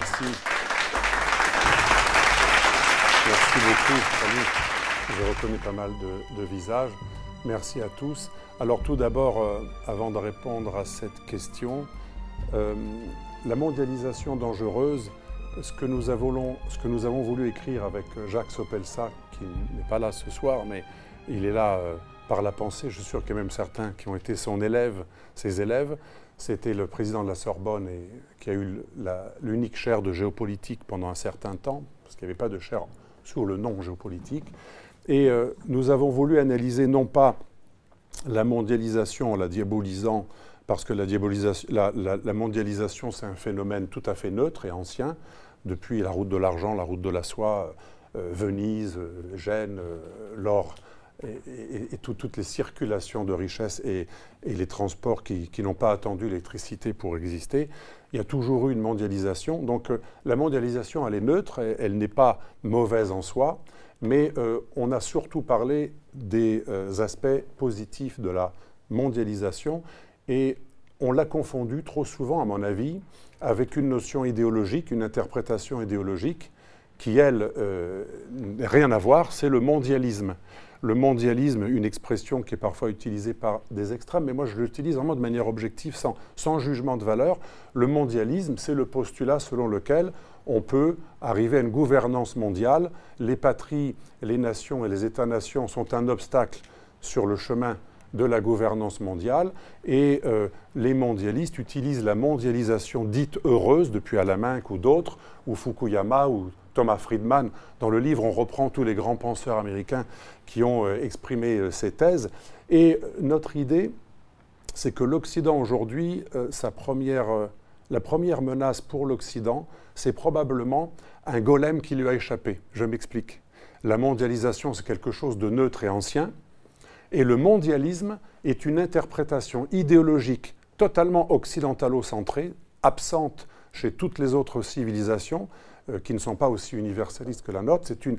Merci. Merci beaucoup. Salut. Je reconnais pas mal de, visages. Merci à tous. Alors tout d'abord, euh, avant de répondre à cette question, euh, la mondialisation dangereuse, ce que, nous avons, voulu écrire avec Jacques Sopelsa, qui n'est pas là ce soir, mais il est là euh, par la pensée, je suis sûr qu'il y a même certains qui ont été son élève, ses élèves, c'était le président de la Sorbonne et qui a eu l'unique chaire de géopolitique pendant un certain temps, parce qu'il n'y avait pas de chaire sur le nom géopolitique. Et euh, nous avons voulu analyser non pas la mondialisation en la diabolisant, parce que la, mondialisation, c'est un phénomène tout à fait neutre et ancien, depuis la route de l'argent, la route de la soie, euh, Venise, euh, Gênes, l'or et, toutes les circulations de richesses et, les transports qui, n'ont pas attendu l'électricité pour exister, il y a toujours eu une mondialisation. Donc la mondialisation, elle est neutre, elle, n'est pas mauvaise en soi, mais on a surtout parlé des aspects positifs de la mondialisation et on l'a confondu trop souvent, à mon avis, avec une notion idéologique, une interprétation idéologique qui, elle, euh, n'a rien à voir, c'est le mondialisme. Le mondialisme, une expression qui est parfois utilisée par des extrêmes, mais moi je l'utilise vraiment de manière objective, sans, sans jugement de valeur. Le mondialisme, c'est le postulat selon lequel on peut arriver à une gouvernance mondiale. Les patries, les nations et les États-nations sont un obstacle sur le chemin de la gouvernance mondiale et euh, les mondialistes utilisent la mondialisation dite heureuse depuis Alain ou d'autres, ou Fukuyama ou Thomas Friedman. Dans le livre, on reprend tous les grands penseurs américains qui ont euh, exprimé euh, ces thèses. Et notre idée, c'est que l'Occident aujourd'hui, la première menace pour l'Occident, c'est probablement un golem qui lui a échappé. Je m'explique. La mondialisation, c'est quelque chose de neutre et ancien, et le mondialisme est une interprétation idéologique totalement occidentalo-centrée, absente chez toutes les autres civilisations, euh, qui ne sont pas aussi universalistes que la nôtre. C'est une,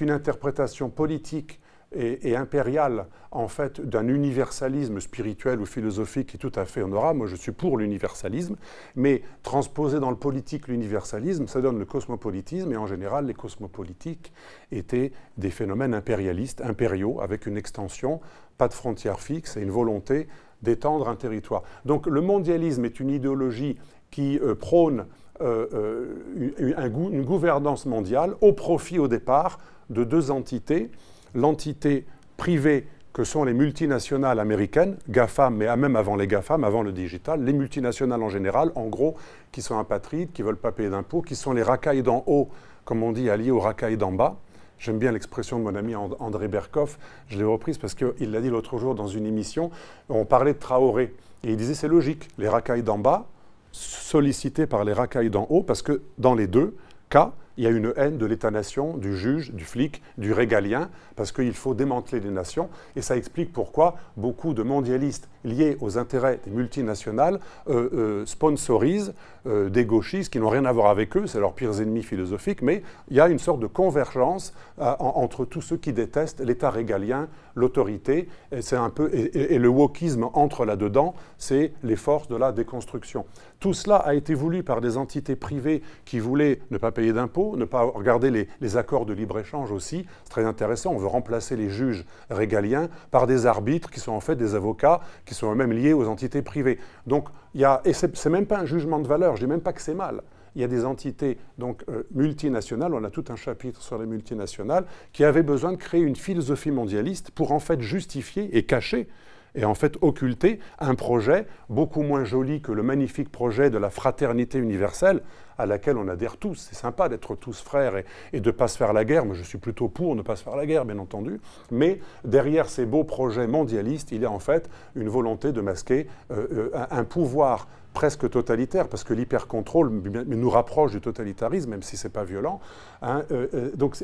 une, interprétation politique et, impériale, en fait, d'un universalisme spirituel ou philosophique qui est tout à fait honorable. Moi, je suis pour l'universalisme, mais transposer dans le politique l'universalisme, ça donne le cosmopolitisme, et en général, les cosmopolitiques étaient des phénomènes impérialistes, impériaux, avec une extension, pas de frontières fixes et une volonté d'étendre un territoire. Donc le mondialisme est une idéologie qui euh, prône euh, euh, une gouvernance mondiale au profit au départ de deux entités l'entité privée que sont les multinationales américaines, GAFAM, mais même avant les GAFAM, avant le digital, les multinationales en général, en gros, qui sont apatrides, qui ne veulent pas payer d'impôts, qui sont les racailles d'en haut, comme on dit, alliés aux racailles d'en bas. J'aime bien l'expression de mon ami André Berkoff, je l'ai reprise parce qu'il l'a dit l'autre jour dans une émission, on parlait de Traoré, et il disait c'est logique, les racailles d'en bas, sollicités par les racailles d'en haut, parce que dans les deux cas, il y a une haine de l'État-nation, du juge, du flic, du régalien, parce qu'il faut démanteler les nations. Et ça explique pourquoi beaucoup de mondialistes liés aux intérêts des multinationales euh, euh, sponsorisent euh, des gauchistes qui n'ont rien à voir avec eux, c'est leurs pires ennemis philosophiques, mais il y a une sorte de convergence entre tous ceux qui détestent l'État régalien, l'autorité, et, le wokisme entre là-dedans, c'est les forces de la déconstruction. Tout cela a été voulu par des entités privées qui voulaient ne pas payer d'impôts, ne pas regarder les, les accords de libre-échange aussi, c'est très intéressant, on veut remplacer les juges régaliens par des arbitres qui sont en fait des avocats qui sont eux-mêmes liés aux entités privées. Donc, il y a, et ce n'est même pas un jugement de valeur, je ne dis même pas que c'est mal. Il y a des entités donc, euh, multinationales, on a tout un chapitre sur les multinationales, qui avaient besoin de créer une philosophie mondialiste pour en fait justifier et cacher et en fait occulter un projet beaucoup moins joli que le magnifique projet de la fraternité universelle à laquelle on adhère tous. C'est sympa d'être tous frères et, de ne pas se faire la guerre. Moi, je suis plutôt pour ne pas se faire la guerre, bien entendu. Mais derrière ces beaux projets mondialistes, il y a en fait une volonté de masquer euh, euh, un, pouvoir presque totalitaire, parce que l'hypercontrôle nous rapproche du totalitarisme, même si ce n'est pas violent. Hein, euh, donc,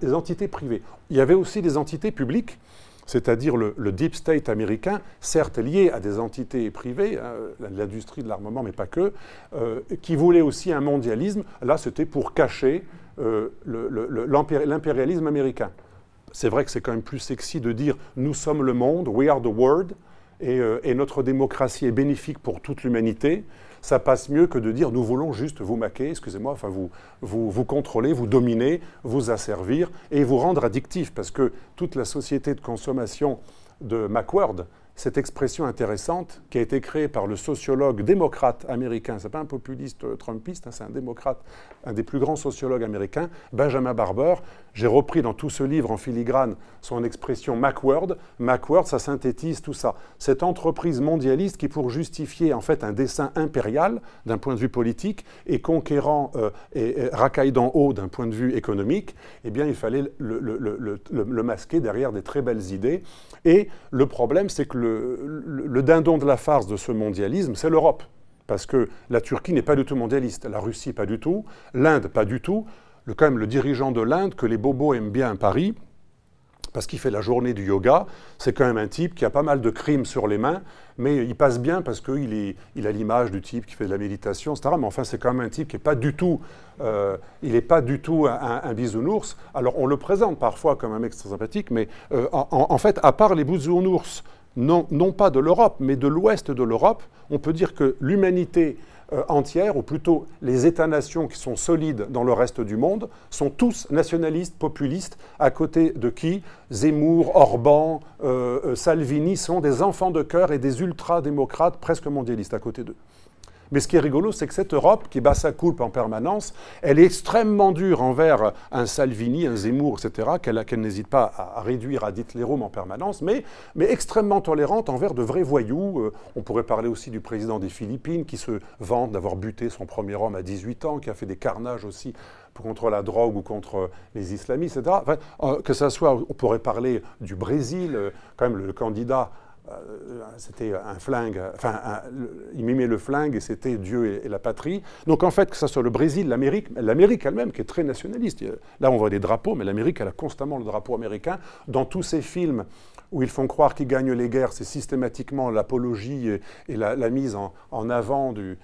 des entités privées. Il y avait aussi des entités publiques c'est-à-dire le, deep state américain, certes lié à des entités privées, hein, l'industrie de l'armement, mais pas que, euh, qui voulait aussi un mondialisme. Là, c'était pour cacher euh, l'impérialisme américain. C'est vrai que c'est quand même plus sexy de dire nous sommes le monde, we are the world, euh, et notre démocratie est bénéfique pour toute l'humanité. Ça passe mieux que de dire nous voulons juste vous maquer, excusez-moi, enfin vous, vous, vous contrôler, vous dominer, vous asservir et vous rendre addictif, parce que toute la société de consommation de Macworld, cette expression intéressante qui a été créée par le sociologue démocrate américain, c'est pas un populiste euh, trumpiste, hein, c'est un démocrate, un des plus grands sociologues américains, Benjamin Barber. J'ai repris dans tout ce livre en filigrane son expression Macworld. Macworld, ça synthétise tout ça. Cette entreprise mondialiste qui, pour justifier en fait un dessin impérial d'un point de vue politique et conquérant euh, et, racaille d'en haut d'un point de vue économique, eh bien, il fallait le, le, masquer derrière des très belles idées. Et le problème, c'est que le, dindon de la farce de ce mondialisme, c'est l'Europe. Parce que la Turquie n'est pas du tout mondialiste, la Russie pas du tout, l'Inde pas du tout. Le, quand même, le dirigeant de l'Inde, que les bobos aiment bien à Paris, parce qu'il fait la journée du yoga. C'est quand même un type qui a pas mal de crimes sur les mains, mais il passe bien parce qu'il il a l'image du type qui fait de la méditation, etc. Mais enfin, c'est quand même un type qui n'est pas du tout, euh, il n'est pas du tout un, bisounours. Alors, on le présente parfois comme un mec très sympathique, mais euh, en, fait, à part les bisounours, non, pas de l'Europe, mais de l'ouest de l'Europe, on peut dire que l'humanité euh, entière, ou plutôt les États-nations qui sont solides dans le reste du monde, sont tous nationalistes, populistes, à côté de qui? Zemmour, Orban, euh, euh, Salvini sont des enfants de cœur et des ultra-démocrates presque mondialistes à côté d'eux. Mais ce qui est rigolo, c'est que cette Europe, qui bat sa coupe en permanence, elle est extrêmement dure envers un Salvini, un Zemmour, etc., qu'elle n'hésite pas à, réduire à Hitlerum en permanence, mais, extrêmement tolérante envers de vrais voyous. Euh, on pourrait parler aussi du président des Philippines, qui se vante d'avoir buté son premier homme à 18 ans, qui a fait des carnages aussi contre la drogue ou contre les islamistes, etc. Euh, que ça soit, on pourrait parler du Brésil, euh, quand même le candidat c'était un flingue, enfin, il mimait le flingue et c'était Dieu et, la patrie. Donc en fait, que ce soit le Brésil, l'Amérique, l'Amérique elle-même qui est très nationaliste. Là, on voit des drapeaux, mais l'Amérique, elle a constamment le drapeau américain. Dans tous ces films où ils font croire qu'ils gagnent les guerres, c'est systématiquement l'apologie et, la, mise en, avant du,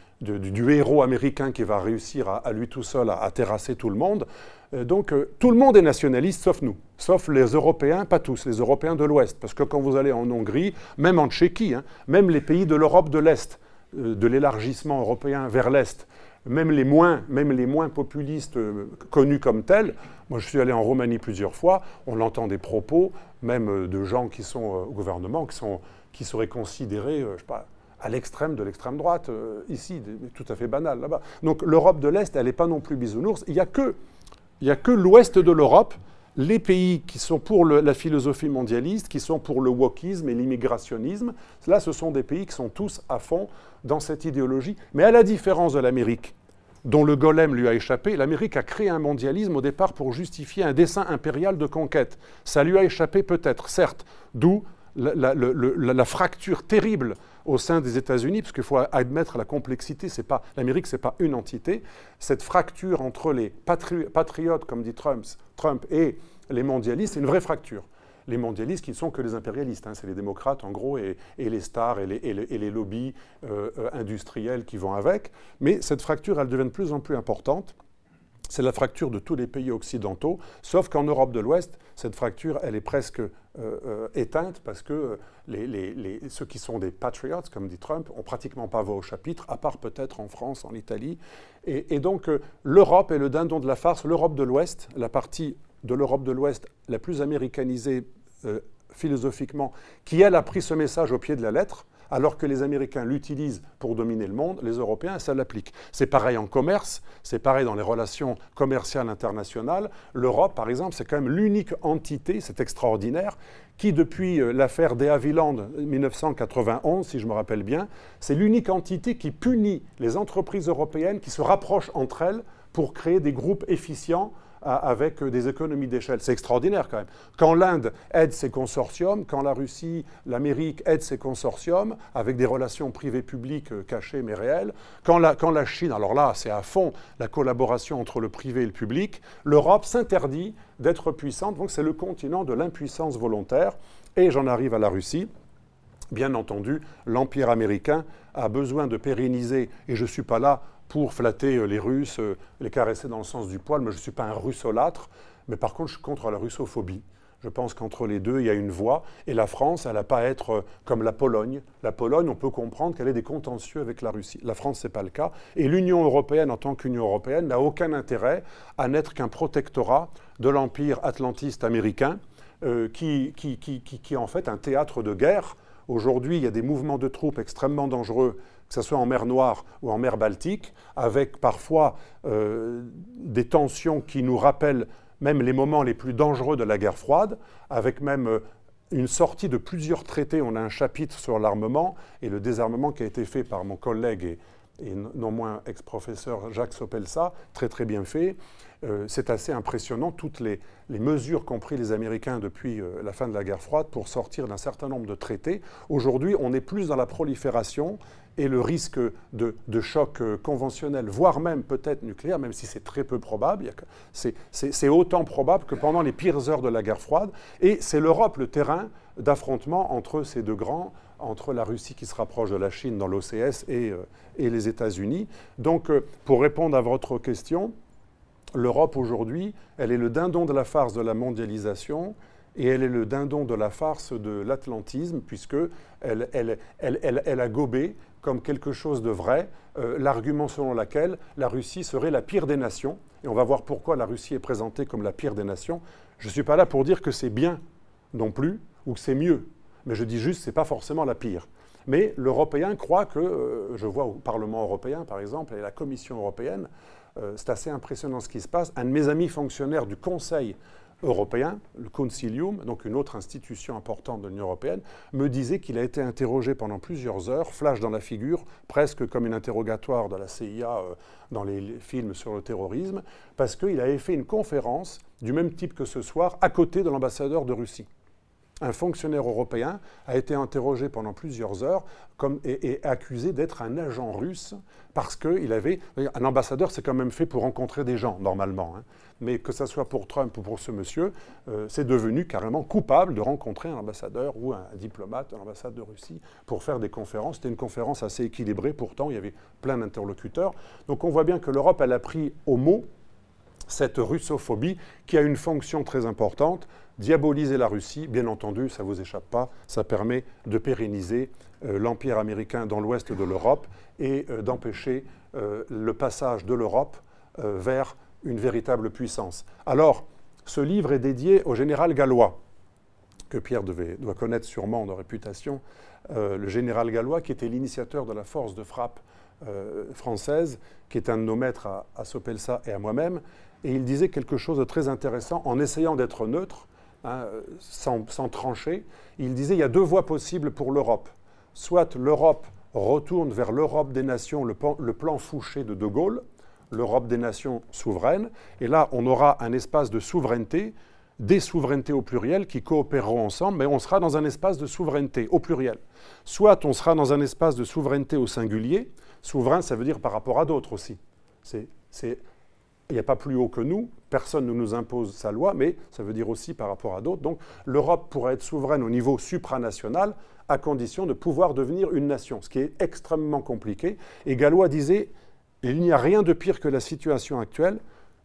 héros américain qui va réussir à, lui tout seul à terrasser tout le monde. Euh, donc euh, tout le monde est nationaliste sauf nous, sauf les Européens, pas tous, les Européens de l'Ouest. Parce que quand vous allez en Hongrie, même en Tchéquie, hein, même les pays de l'Europe de l'Est, euh, de l'élargissement européen vers l'Est, même les moins, même les moins populistes connus comme tels, moi je suis allé en Roumanie plusieurs fois, on entend des propos, même de gens qui sont au gouvernement, qui, sont, qui seraient considérés, je sais pas, à l'extrême de l'extrême droite, ici, tout à fait banal là-bas. Donc l'Europe de l'Est, elle n'est pas non plus bisounours. Il n'y a que il n'y a que l'ouest de l'Europe, les pays qui sont pour la philosophie mondialiste, qui sont pour le wokisme et l'immigrationnisme. Là, ce sont des pays qui sont tous à fond dans cette idéologie. Mais à la différence de l'Amérique, dont le golem lui a échappé, l'Amérique a créé un mondialisme au départ pour justifier un dessein impérial de conquête. Ça lui a échappé peut-être, certes, d'où la, fracture terrible au sein des États-Unis, parce qu'il faut admettre la complexité, c'est pas l'Amérique, c'est pas une entité. Cette fracture entre les patriotes, comme dit Trump, Trump et les mondialistes, c'est une vraie fracture. Les mondialistes qui ne sont que les impérialistes, hein, c'est les démocrates en gros, et, les stars et les, lobbies euh, euh, industriels qui vont avec. Mais cette fracture, elle devient de plus en plus importante c'est la fracture de tous les pays occidentaux, sauf qu'en Europe de l'Ouest, cette fracture, elle est presque euh, euh, éteinte parce que les, ceux qui sont des patriots, comme dit Trump, ont pratiquement pas voix au chapitre, à part peut-être en France, en Italie. Et, donc euh, l'Europe est le dindon de la farce, l'Europe de l'Ouest, la partie de l'Europe de l'Ouest la plus américanisée philosophiquement, qui elle a pris ce message au pied de la lettre, alors que les Américains l'utilisent pour dominer le monde, les Européens, ça l'applique. C'est pareil en commerce, c'est pareil dans les relations commerciales internationales. L'Europe, par exemple, c'est quand même l'unique entité, c'est extraordinaire, qui, depuis euh, l'affaire des Havilland 1991, si je me rappelle bien, c'est l'unique entité qui punit les entreprises européennes qui se rapprochent entre elles pour créer des groupes efficients avec des économies d'échelle. C'est extraordinaire quand même. Quand l'Inde aide ses consortiums, quand la Russie, l'Amérique aide ses consortiums avec des relations privées-publiques euh, cachées mais réelles, quand la, quand la Chine, alors là c'est à fond la collaboration entre le privé et le public, l'Europe s'interdit d'être puissante. Donc c'est le continent de l'impuissance volontaire. Et j'en arrive à la Russie. Bien entendu, l'Empire américain a besoin de pérenniser, et je ne suis pas là pour flatter euh, les Russes, euh, les caresser dans le sens du poil. Mais je ne suis pas un russolâtre, mais par contre, je suis contre la russophobie. Je pense qu'entre les deux, il y a une voie. Et la France, elle n'a pas à être euh, comme la Pologne. La Pologne, on peut comprendre qu'elle ait des contentieux avec la Russie. La France, ce n'est pas le cas. Et l'Union européenne, en tant qu'Union européenne, n'a aucun intérêt à n'être qu'un protectorat de l'empire atlantiste américain, qui, qui, qui, qui, est en fait un théâtre de guerre. Aujourd'hui, il y a des mouvements de troupes extrêmement dangereux que ce soit en mer Noire ou en mer Baltique, avec parfois euh, des tensions qui nous rappellent même les moments les plus dangereux de la guerre froide, avec même euh, une sortie de plusieurs traités. On a un chapitre sur l'armement et le désarmement qui a été fait par mon collègue et, non moins ex-professeur Jacques Sopelsa, très très bien fait. Euh, c'est assez impressionnant, toutes les, mesures qu'ont pris les Américains depuis la fin de la guerre froide pour sortir d'un certain nombre de traités. Aujourd'hui, on est plus dans la prolifération et le risque de, choc euh, conventionnel, voire même peut-être nucléaire, même si c'est très peu probable, c'est autant probable que pendant les pires heures de la guerre froide. Et c'est l'Europe le terrain d'affrontement entre ces deux grands, entre la Russie qui se rapproche de la Chine dans l'OCS et, euh, et, les États-Unis. Donc, euh, pour répondre à votre question, l'Europe aujourd'hui, elle est le dindon de la farce de la mondialisation et elle est le dindon de la farce de l'atlantisme, puisqu'elle elle, elle, a gobé comme quelque chose de vrai euh, l'argument selon lequel la Russie serait la pire des nations. Et on va voir pourquoi la Russie est présentée comme la pire des nations. Je ne suis pas là pour dire que c'est bien non plus, ou que c'est mieux. Mais je dis juste que ce n'est pas forcément la pire. Mais l'Européen croit que, euh, je vois au Parlement européen par exemple, et la Commission européenne, euh, c'est assez impressionnant ce qui se passe. Un de mes amis fonctionnaires du Conseil européen, le Concilium, donc une autre institution importante de l'Union européenne, me disait qu'il a été interrogé pendant plusieurs heures, flash dans la figure, presque comme un interrogatoire de la CIA euh, dans les films sur le terrorisme, parce qu'il avait fait une conférence du même type que ce soir à côté de l'ambassadeur de Russie un fonctionnaire européen a été interrogé pendant plusieurs heures et, accusé d'être un agent russe parce qu'il avait... Un ambassadeur, c'est quand même fait pour rencontrer des gens, normalement. Hein. Mais que ce soit pour Trump ou pour ce monsieur, euh, c'est devenu carrément coupable de rencontrer un ambassadeur ou un, diplomate de l'ambassade de Russie pour faire des conférences. C'était une conférence assez équilibrée, pourtant il y avait plein d'interlocuteurs. Donc on voit bien que l'Europe, elle a pris au mot cette russophobie qui a une fonction très importante, diaboliser la Russie, bien entendu, ça ne vous échappe pas, ça permet de pérenniser euh, l'empire américain dans l'ouest de l'Europe et euh, d'empêcher euh, le passage de l'Europe vers une véritable puissance. Alors, ce livre est dédié au général gallois, que Pierre doit connaître sûrement de réputation, le général gallois qui était l'initiateur de la force de frappe française, qui est un de nos maîtres à, à Sopelsa et à moi-même, et il disait quelque chose de très intéressant en essayant d'être neutre, Hein, sans, trancher, il disait il y a deux voies possibles pour l'Europe. Soit l'Europe retourne vers l'Europe des nations, le plan, le plan Fouché de De Gaulle, l'Europe des nations souveraines, et là on aura un espace de souveraineté, des souverainetés au pluriel qui coopéreront ensemble, mais on sera dans un espace de souveraineté au pluriel. Soit on sera dans un espace de souveraineté au singulier, souverain ça veut dire par rapport à d'autres aussi. C'est il n'y a pas plus haut que nous, personne ne nous impose sa loi, mais ça veut dire aussi par rapport à d'autres. Donc l'Europe pourrait être souveraine au niveau supranational à condition de pouvoir devenir une nation, ce qui est extrêmement compliqué. Et Gallois disait, il n'y a rien de pire que la situation actuelle.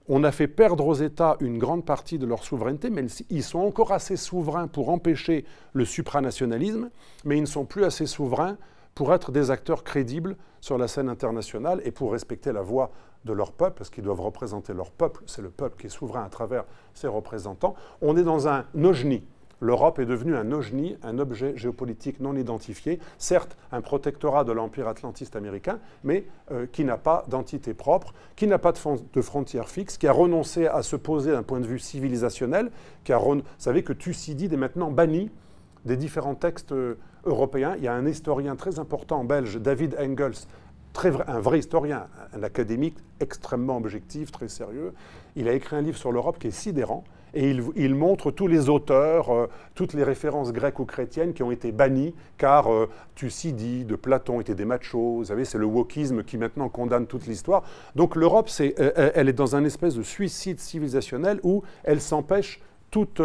On a fait perdre aux États une grande partie de leur souveraineté, mais ils sont encore assez souverains pour empêcher le supranationalisme, mais ils ne sont plus assez souverains pour être des acteurs crédibles sur la scène internationale et pour respecter la voix de leur peuple, parce qu'ils doivent représenter leur peuple, c'est le peuple qui est souverain à travers ses représentants. On est dans un nojni. L'Europe est devenue un nojni, un objet géopolitique non identifié, certes un protectorat de l'empire atlantiste américain, mais euh, qui n'a pas d'entité propre, qui n'a pas de, de, frontières fixes, qui a renoncé à se poser d'un point de vue civilisationnel, qui a Vous savez que Thucydide est maintenant banni des différents textes euh, européens. Il y a un historien très important belge, David Engels, un vrai historien, un académique extrêmement objectif, très sérieux. Il a écrit un livre sur l'Europe qui est sidérant. Et il, montre tous les auteurs, euh, toutes les références grecques ou chrétiennes qui ont été bannies, car euh, Thucydide, Platon étaient des machos. Vous savez, c'est le wokisme qui maintenant condamne toute l'histoire. Donc l'Europe, elle est dans un espèce de suicide civilisationnel où elle s'empêche toute,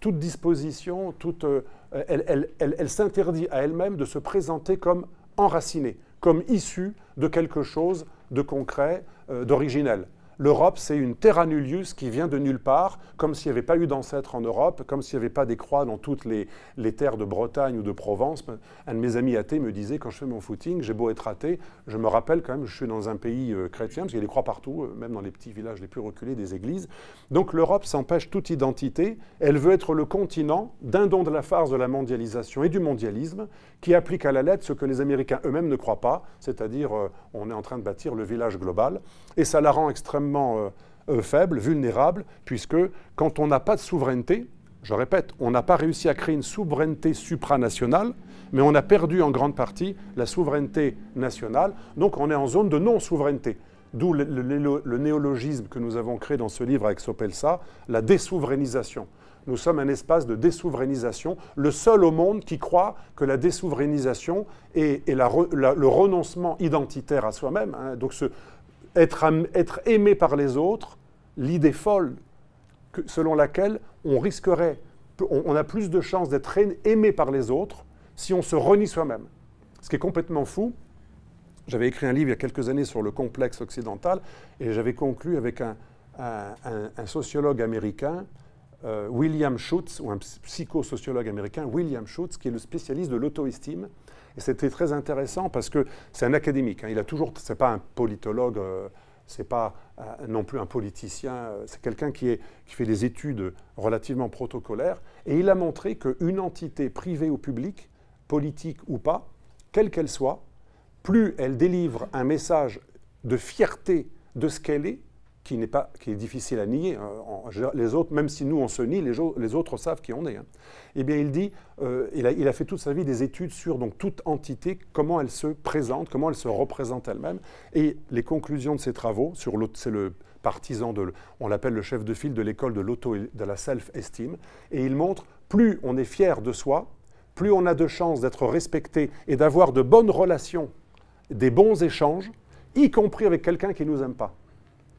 toute disposition, toute, elle, s'interdit à elle-même de se présenter comme enracinée, comme issue de quelque chose de concret, euh, d'originel. L'Europe, c'est une terra nullius qui vient de nulle part, comme s'il n'y avait pas eu d'ancêtres en Europe, comme s'il n'y avait pas des croix dans toutes les, terres de Bretagne ou de Provence. Un de mes amis athées me disait, quand je fais mon footing, j'ai beau être athée, je me rappelle quand même, je suis dans un pays euh, chrétien, parce qu'il y a des croix partout, euh, même dans les petits villages les plus reculés des églises. Donc l'Europe s'empêche toute identité. Elle veut être le continent d'un don de la farce de la mondialisation et du mondialisme, qui applique à la lettre ce que les Américains eux-mêmes ne croient pas, c'est-à-dire euh, on est en train de bâtir le village global. Et ça la rend extrêmement euh, euh, faible, vulnérable, puisque quand on n'a pas de souveraineté, je répète, on n'a pas réussi à créer une souveraineté supranationale, mais on a perdu en grande partie la souveraineté nationale, donc on est en zone de non-souveraineté. D'où le, néologisme que nous avons créé dans ce livre avec Sopelsa, la désouverainisation. Nous sommes un espace de désouverainisation, le seul au monde qui croit que la désouverainisation est, le renoncement identitaire à soi-même. Hein. donc ce, être, aimé par les autres, l'idée folle selon laquelle on risquerait, on, a plus de chances d'être aimé par les autres si on se renie soi-même. Ce qui est complètement fou. J'avais écrit un livre il y a quelques années sur le complexe occidental et j'avais conclu avec un, sociologue américain, euh, William Schutz, ou un psychosociologue américain, William Schutz, qui est le spécialiste de l'auto-estime et c'était très intéressant parce que c'est un académique. Hein. Il a toujours, c'est pas un politologue, euh, c'est pas euh, non plus un politicien. Euh, c'est quelqu'un qui, qui fait des études relativement protocolaires. Et il a montré qu'une entité privée ou publique, politique ou pas, quelle qu'elle soit, plus elle délivre un message de fierté de ce qu'elle est, qui, n'est pas, qui est difficile à nier. Hein. les autres, même si nous on se nie, les, autres savent qui on est. Hein. Eh bien, il dit, euh, il, a, fait toute sa vie des études sur donc toute entité, comment elle se présente, comment elle se représente elle-même, et les conclusions de ses travaux sur c'est le partisan de, on l'appelle le chef de file de l'école de l'auto, de la self-esteem, et il montre plus on est fier de soi, plus on a de chances d'être respecté et d'avoir de bonnes relations, des bons échanges, y compris avec quelqu'un qui nous aime pas.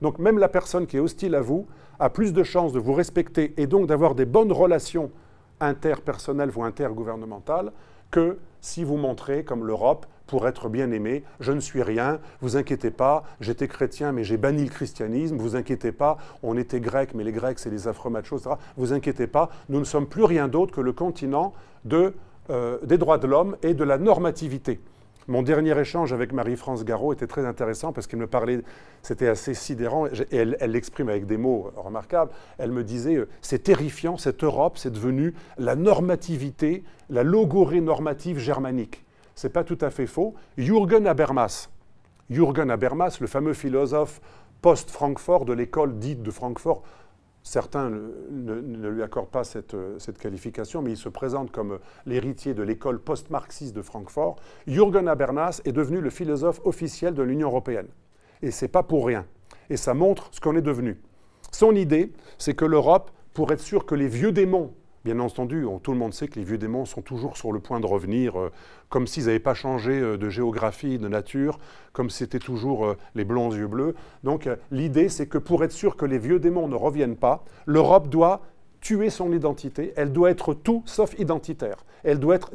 Donc même la personne qui est hostile à vous a plus de chances de vous respecter et donc d'avoir des bonnes relations interpersonnelles ou intergouvernementales que si vous montrez, comme l'Europe, pour être bien aimé, je ne suis rien, vous inquiétez pas, j'étais chrétien mais j'ai banni le christianisme, vous inquiétez pas, on était grec mais les grecs c'est les afro-machos, etc. Vous inquiétez pas, nous ne sommes plus rien d'autre que le continent euh, des droits de l'homme et de la normativité. Mon dernier échange avec Marie-France Garot était très intéressant parce qu'elle me parlait, c'était assez sidérant, et elle l'exprime avec des mots remarquables. Elle me disait euh, C'est terrifiant, cette Europe, c'est devenu la normativité, la logorée normative germanique. Ce n'est pas tout à fait faux. Jürgen Habermas, Jürgen Habermas, le fameux philosophe post-Francfort de l'école dite de Francfort, Certains ne, lui accordent pas cette, qualification, mais il se présente comme l'héritier de l'école post-marxiste de Francfort. Jürgen Habermas est devenu le philosophe officiel de l'Union européenne. Et ce n'est pas pour rien. Et ça montre ce qu'on est devenu. Son idée, c'est que l'Europe, pour être sûr que les vieux démons Bien entendu, tout le monde sait que les vieux démons sont toujours sur le point de revenir, euh, comme s'ils n'avaient pas changé euh, de géographie, de nature, comme c'était toujours euh, les blonds yeux bleus. Donc l'idée, c'est que pour être sûr que les vieux démons ne reviennent pas, l'Europe doit tuer son identité, elle doit être tout sauf identitaire. Elle doit être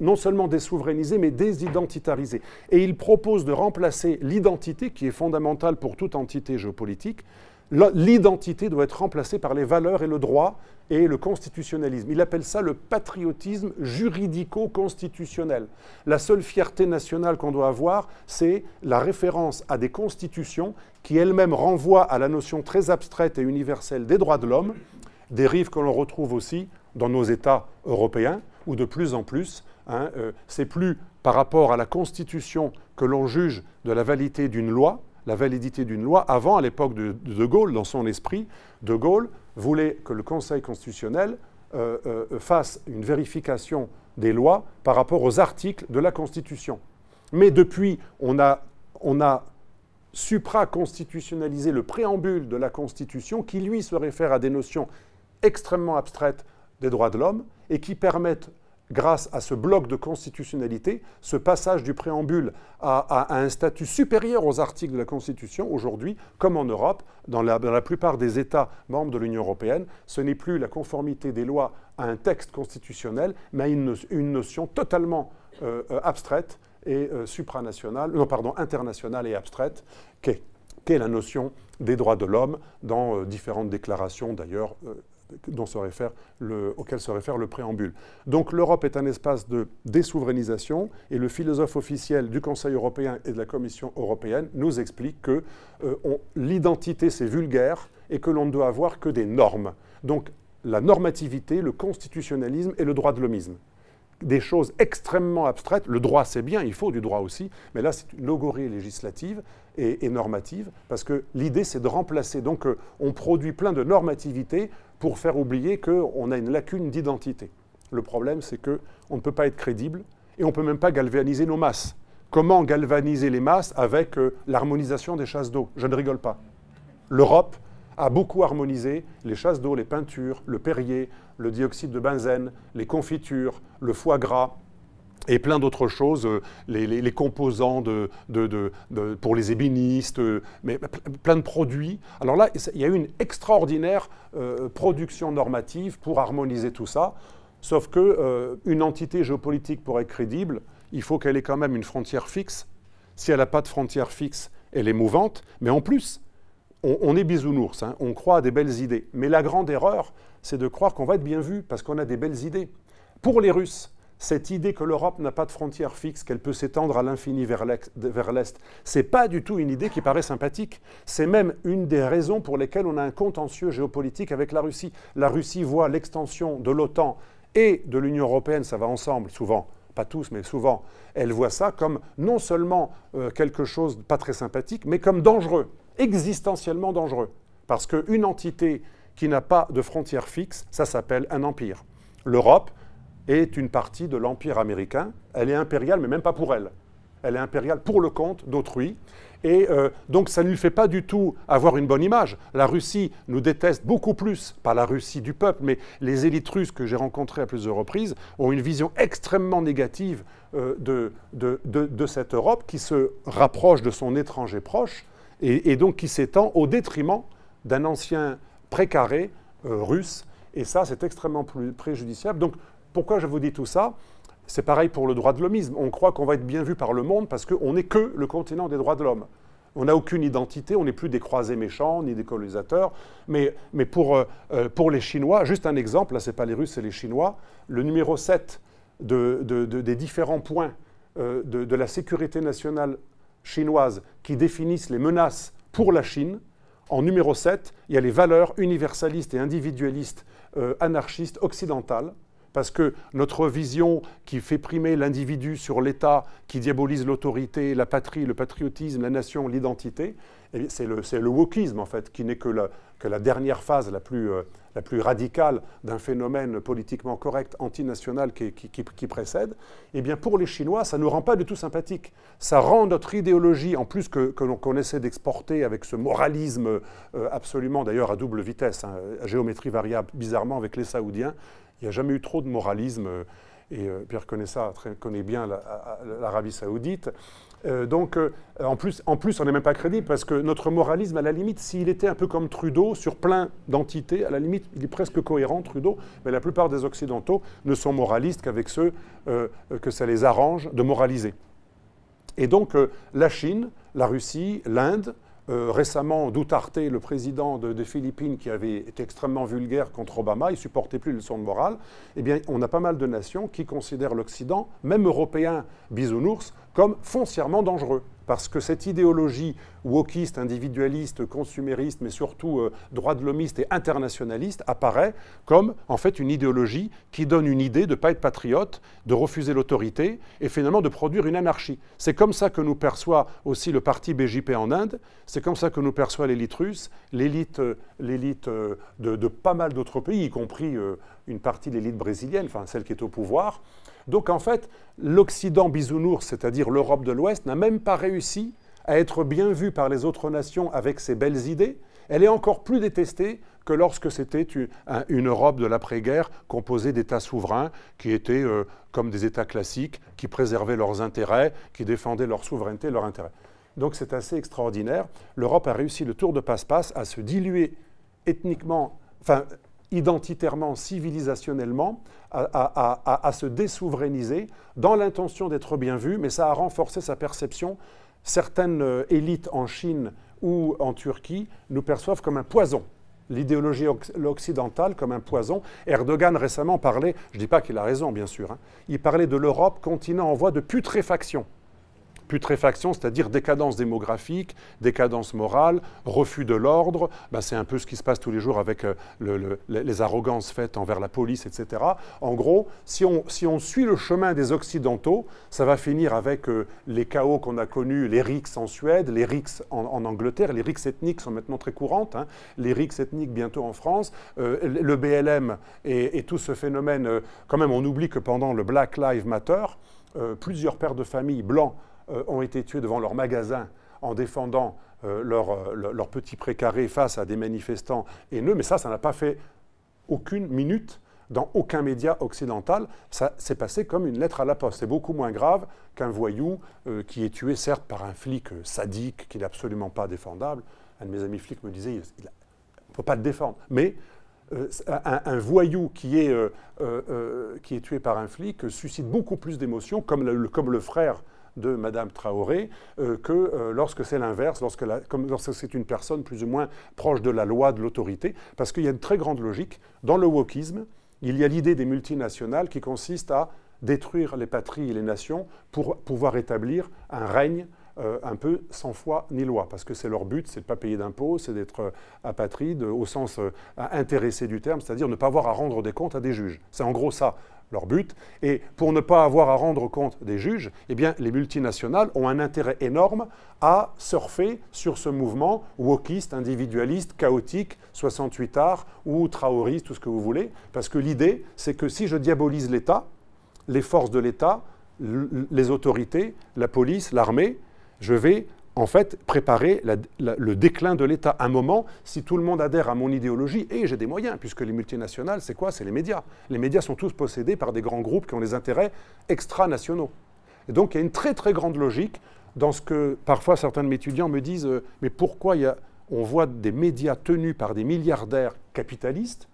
non seulement désouverainisée, mais désidentitarisée. Et il propose de remplacer l'identité, qui est fondamentale pour toute entité géopolitique, l'identité doit être remplacée par les valeurs et le droit et le constitutionnalisme. Il appelle ça le patriotisme juridico-constitutionnel. La seule fierté nationale qu'on doit avoir, c'est la référence à des constitutions qui elles-mêmes renvoient à la notion très abstraite et universelle des droits de l'homme, dérive que l'on retrouve aussi dans nos États européens, où de plus en plus, hein, euh, c'est plus par rapport à la Constitution que l'on juge de la validité d'une loi, la validité d'une loi. Avant, à l'époque de, de, Gaulle, dans son esprit, De Gaulle voulait que le Conseil constitutionnel euh, euh, fasse une vérification des lois par rapport aux articles de la Constitution. Mais depuis, on a, on a supra-constitutionnalisé le préambule de la Constitution qui, lui, se réfère à des notions extrêmement abstraites des droits de l'homme et qui permettent grâce à ce bloc de constitutionnalité, ce passage du préambule à, un statut supérieur aux articles de la Constitution, aujourd'hui, comme en Europe, dans la, plupart des États membres de l'Union européenne, ce n'est plus la conformité des lois à un texte constitutionnel, mais à une, notion totalement euh, abstraite et euh, supranationale, non pardon, internationale et abstraite, qu'est la notion des droits de l'homme dans euh, différentes déclarations d'ailleurs euh, dont se réfère le, auquel se réfère le préambule. Donc l'Europe est un espace de désouverainisation et le philosophe officiel du Conseil européen et de la Commission européenne nous explique que euh, l'identité c'est vulgaire et que l'on ne doit avoir que des normes. Donc la normativité, le constitutionnalisme et le droit de l'homisme des choses extrêmement abstraites. Le droit, c'est bien, il faut du droit aussi, mais là, c'est une logorie législative et, normative, parce que l'idée, c'est de remplacer. Donc, euh, on produit plein de normativités pour faire oublier qu'on a une lacune d'identité. Le problème, c'est qu'on ne peut pas être crédible et on ne peut même pas galvaniser nos masses. Comment galvaniser les masses avec euh, l'harmonisation des chasses d'eau? Je ne rigole pas. L'Europe a beaucoup harmonisé les chasses d'eau, les peintures, le Perrier, le dioxyde de benzène, les confitures, le foie gras et plein d'autres choses, euh, les, composants de, pour les ébénistes, euh, mais plein de produits. Alors là, il y a eu une extraordinaire euh, production normative pour harmoniser tout ça, sauf que une entité géopolitique pour être crédible, il faut qu'elle ait quand même une frontière fixe. Si elle n'a pas de frontière fixe, elle est mouvante, mais en plus, on, est bisounours, hein, on croit à des belles idées. Mais la grande erreur, c'est de croire qu'on va être bien vu parce qu'on a des belles idées. Pour les Russes, cette idée que l'Europe n'a pas de frontières fixes, qu'elle peut s'étendre à l'infini vers l'Est, c'est pas du tout une idée qui paraît sympathique. C'est même une des raisons pour lesquelles on a un contentieux géopolitique avec la Russie. La Russie voit l'extension de l'OTAN et de l'Union européenne, ça va ensemble souvent, pas tous, mais souvent, elle voit ça comme non seulement euh, quelque chose de pas très sympathique, mais comme dangereux, existentiellement dangereux. Parce qu'une entité qui n'a pas de frontières fixes, ça s'appelle un empire. L'Europe est une partie de l'empire américain. Elle est impériale, mais même pas pour elle. Elle est impériale pour le compte d'autrui. Et euh, donc ça ne lui fait pas du tout avoir une bonne image. La Russie nous déteste beaucoup plus, pas la Russie du peuple, mais les élites russes que j'ai rencontrées à plusieurs reprises ont une vision extrêmement négative euh, de, de, cette Europe qui se rapproche de son étranger proche et, et donc qui s'étend au détriment d'un ancien précaré euh, russe. Et ça, c'est extrêmement préjudiciable. Donc, pourquoi je vous dis tout ça? C'est pareil pour le droit de l'homisme. On croit qu'on va être bien vu par le monde parce qu'on n'est que le continent des droits de l'homme. On n'a aucune identité, on n'est plus des croisés méchants ni des colonisateurs. Mais, euh, euh, pour les Chinois, juste un exemple, là, ce n'est pas les Russes, c'est les Chinois, le numéro 7 de, des différents points de la sécurité nationale chinoise qui définissent les menaces pour la Chine, en numéro 7, il y a les valeurs universalistes et individualistes euh, anarchistes occidentales, parce que notre vision qui fait primer l'individu sur l'État, qui diabolise l'autorité, la patrie, le patriotisme, la nation, l'identité, eh c'est le, wokisme en fait, qui n'est que la, dernière phase la plus, euh, la plus radicale d'un phénomène politiquement correct, antinational qui, précède, eh bien pour les Chinois, ça ne nous rend pas du tout sympathique. Ça rend notre idéologie, en plus que, l'on essaie d'exporter avec ce moralisme euh, absolument d'ailleurs à double vitesse, hein, à géométrie variable, bizarrement avec les Saoudiens, n'y a jamais eu trop de moralisme. Euh, et Pierre connaît ça, connaît bien l'Arabie saoudite. Euh, donc, euh, en, plus, en plus, on n'est même pas crédible parce que notre moralisme, à la limite, s'il était un peu comme Trudeau sur plein d'entités, à la limite, il est presque cohérent, Trudeau, mais la plupart des Occidentaux ne sont moralistes qu'avec ceux euh, que ça les arrange de moraliser. Et donc, la Chine, la Russie, l'Inde, récemment, Duterte, le président des Philippines, qui avait été extrêmement vulgaire contre Obama, il supportait plus le son de morale. Eh bien, on a pas mal de nations qui considèrent l'Occident, même européen bisounours, comme foncièrement dangereux. Parce que cette idéologie wokiste, individualiste, consumériste, mais surtout euh, droit de l'homiste et internationaliste apparaît comme en fait une idéologie qui donne une idée de ne pas être patriote, de refuser l'autorité et finalement de produire une anarchie. C'est comme ça que nous perçoit aussi le parti BJP en Inde, c'est comme ça que nous perçoit l'élite russe, l'élite, euh, euh, de, de, pas mal d'autres pays, y compris une partie de l'élite brésilienne, enfin celle qui est au pouvoir. Donc en fait, l'Occident bisounours, c'est-à-dire l'Europe de l'Ouest, n'a même pas réussi à être bien vue par les autres nations avec ses belles idées. Elle est encore plus détestée que lorsque c'était une Europe de l'après-guerre composée d'États souverains qui étaient euh, comme des États classiques, qui préservaient leurs intérêts, qui défendaient leur souveraineté, leurs intérêts. Donc c'est assez extraordinaire. L'Europe a réussi le tour de passe-passe à se diluer ethniquement, identitairement, civilisationnellement, à, se désouverainiser dans l'intention d'être bien vu, mais ça a renforcé sa perception. Certaines euh, élites en Chine ou en Turquie nous perçoivent comme un poison l'idéologie occidentale comme un poison. Erdogan récemment parlait, je ne dis pas qu'il a raison bien sûr, hein, il parlait de l'Europe continent en voie de putréfaction putréfaction, c'est-à-dire décadence démographique, décadence morale, refus de l'ordre. Ben, c'est un peu ce qui se passe tous les jours avec euh, les arrogances faites envers la police, etc. En gros, si on, si on suit le chemin des Occidentaux, ça va finir avec euh, les chaos qu'on a connus, les rixes en Suède, les rixes en, Angleterre. Les rixes ethniques sont maintenant très courantes, hein. les rixes ethniques bientôt en France. Euh, le BLM et, tout ce phénomène, quand même, on oublie que pendant le Black Lives Matter, plusieurs pères de famille blancs ont été tués devant leur magasin en défendant euh, leur, euh, leur, petit précaré face à des manifestants haineux. Mais ça, ça n'a pas fait aucune minute dans aucun média occidental. Ça s'est passé comme une lettre à la poste. C'est beaucoup moins grave qu'un voyou qui est tué, certes, par un flic sadique qui n'est absolument pas défendable. Un de mes amis flics me disait, il ne peut pas le défendre. Mais un, voyou qui est, qui est tué par un flic suscite beaucoup plus d'émotions, comme comme le frère de Madame Traoré euh, que euh, lorsque c'est l'inverse, lorsque, c'est une personne plus ou moins proche de la loi, de l'autorité, parce qu'il y a une très grande logique. Dans le wokisme, il y a l'idée des multinationales qui consiste à détruire les patries et les nations pour pouvoir établir un règne euh, un peu sans foi ni loi, parce que c'est leur but, c'est de ne pas payer d'impôts, c'est d'être apatride au sens intéressé du terme, c'est-à-dire ne pas avoir à rendre des comptes à des juges. C'est en gros ça leur but. Et pour ne pas avoir à rendre compte des juges, eh les multinationales ont un intérêt énorme à surfer sur ce mouvement wokiste, individualiste, chaotique, 68 arts ou traoriste, tout ce que vous voulez. Parce que l'idée, c'est que si je diabolise l'État, les forces de l'État, les autorités, la police, l'armée, je vais en fait, préparer le déclin de l'État. Un moment, si tout le monde adhère à mon idéologie, et j'ai des moyens, puisque les multinationales, c'est quoi? C'est les médias. Les médias sont tous possédés par des grands groupes qui ont des intérêts extranationaux. Et donc, il y a une très, très grande logique dans ce que parfois certains de mes étudiants me disent euh, Mais pourquoi on voit des médias tenus par des milliardaires capitalistes,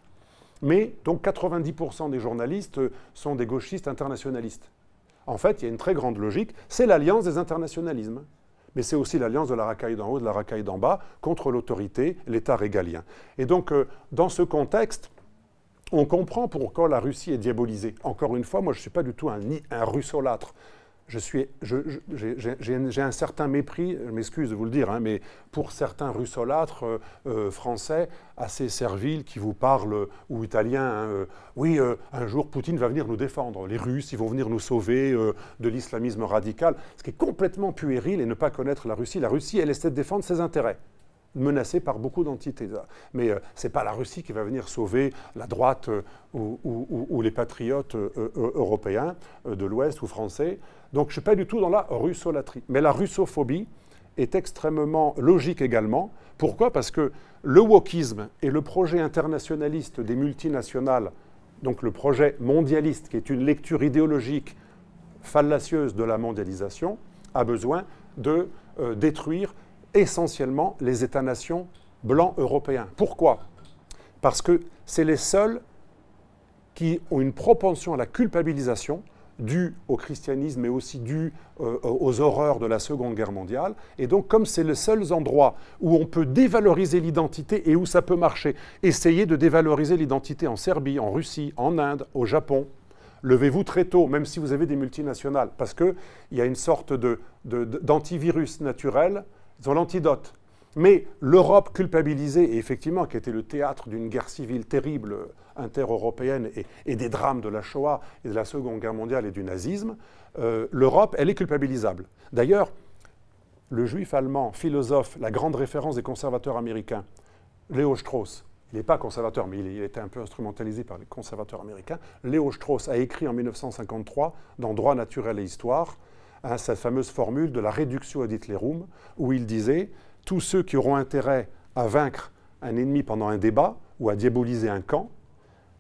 mais donc 90% des journalistes euh, sont des gauchistes internationalistes? En fait, il y a une très grande logique c'est l'alliance des internationalismes mais c'est aussi l'alliance de la racaille d'en haut et de la racaille d'en bas contre l'autorité, l'État régalien. Et donc, euh, dans ce contexte, on comprend pourquoi la Russie est diabolisée. Encore une fois, moi, je ne suis pas du tout un, un russolâtre j'ai un certain mépris, je m'excuse de vous le dire, hein, mais pour certains russolâtres euh, euh, français assez serviles qui vous parlent, ou italiens, hein, euh, oui, un jour Poutine va venir nous défendre, les Russes, ils vont venir nous sauver de l'islamisme radical, ce qui est complètement puéril et ne pas connaître la Russie. La Russie, elle essaie de défendre ses intérêts menacée par beaucoup d'entités. Mais euh, ce n'est pas la Russie qui va venir sauver la droite euh, ou, les patriotes euh, européens de l'Ouest ou français. Donc je ne suis pas du tout dans la russolatrie. Mais la russophobie est extrêmement logique également. Pourquoi? Parce que le wokisme et le projet internationaliste des multinationales, donc le projet mondialiste, qui est une lecture idéologique fallacieuse de la mondialisation, a besoin de détruire essentiellement les États-nations blancs européens. Pourquoi? Parce que c'est les seuls qui ont une propension à la culpabilisation due au christianisme mais aussi due euh, aux horreurs de la Seconde Guerre mondiale. Et donc, comme c'est les seuls endroits où on peut dévaloriser l'identité et où ça peut marcher, essayez de dévaloriser l'identité en Serbie, en Russie, en Inde, au Japon. Levez-vous très tôt, même si vous avez des multinationales, parce qu'il y a une sorte d'antivirus naturel ils ont l'antidote. Mais l'Europe culpabilisée, et effectivement, qui était le théâtre d'une guerre civile terrible inter-européenne et, des drames de la Shoah et de la Seconde Guerre mondiale et du nazisme, euh, l'Europe, elle est culpabilisable. D'ailleurs, le juif allemand, philosophe, la grande référence des conservateurs américains, Léo Strauss, il n'est pas conservateur, mais il, a été un peu instrumentalisé par les conservateurs américains, Léo Strauss a écrit en 1953, dans Droit naturel et histoire, Hein, cette fameuse formule de la réduction ad Hitlerum, où il disait tous ceux qui auront intérêt à vaincre un ennemi pendant un débat ou à diaboliser un camp,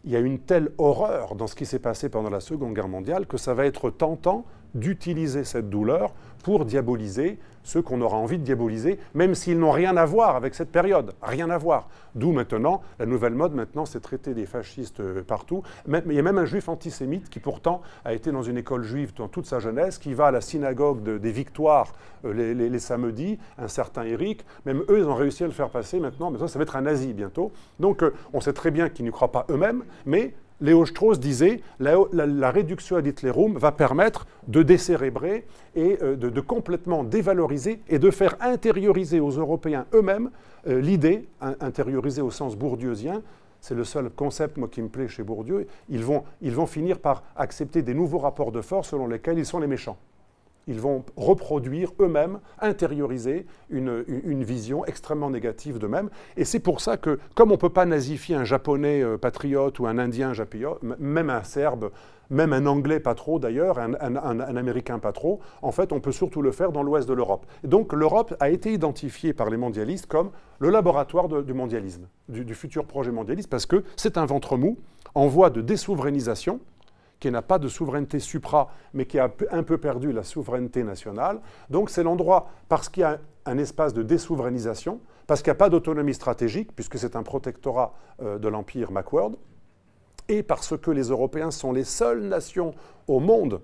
il y a une telle horreur dans ce qui s'est passé pendant la Seconde Guerre mondiale que ça va être tentant d'utiliser cette douleur pour diaboliser ceux qu'on aura envie de diaboliser, même s'ils n'ont rien à voir avec cette période. Rien à voir. D'où maintenant, la nouvelle mode, maintenant, c'est traiter des fascistes euh, partout. Il y a même un juif antisémite qui pourtant a été dans une école juive dans toute sa jeunesse, qui va à la synagogue des victoires euh, les, samedis, un certain Eric. Même eux, ils ont réussi à le faire passer maintenant. Maintenant, ça va être un nazi bientôt. Donc, euh, on sait très bien qu'ils ne croient pas eux-mêmes, mais Léo Strauss disait la, la, réduction ad Hitlerum va permettre de décérébrer et euh, de, complètement dévaloriser et de faire intérioriser aux Européens eux-mêmes euh, l'idée, intérioriser au sens bourdieusien, c'est le seul concept moi, qui me plaît chez Bourdieu, ils vont finir par accepter des nouveaux rapports de force selon lesquels ils sont les méchants ils vont reproduire eux-mêmes, intérioriser une, vision extrêmement négative d'eux-mêmes. Et c'est pour ça que, comme on ne peut pas nazifier un japonais patriote patriote ou un indien patriote, même un serbe, même un anglais pas trop d'ailleurs, un, américain pas trop, en fait on peut surtout le faire dans l'ouest de l'Europe. Donc l'Europe a été identifiée par les mondialistes comme le laboratoire du mondialisme, du, du futur projet mondialiste, parce que c'est un ventre mou en voie de désouverainisation qui n'a pas de souveraineté supra, mais qui a un peu perdu la souveraineté nationale. Donc c'est l'endroit, parce qu'il y a un espace de désouverainisation, parce qu'il n'y a pas d'autonomie stratégique, puisque c'est un protectorat euh, de l'Empire Macworld, et parce que les Européens sont les seules nations au monde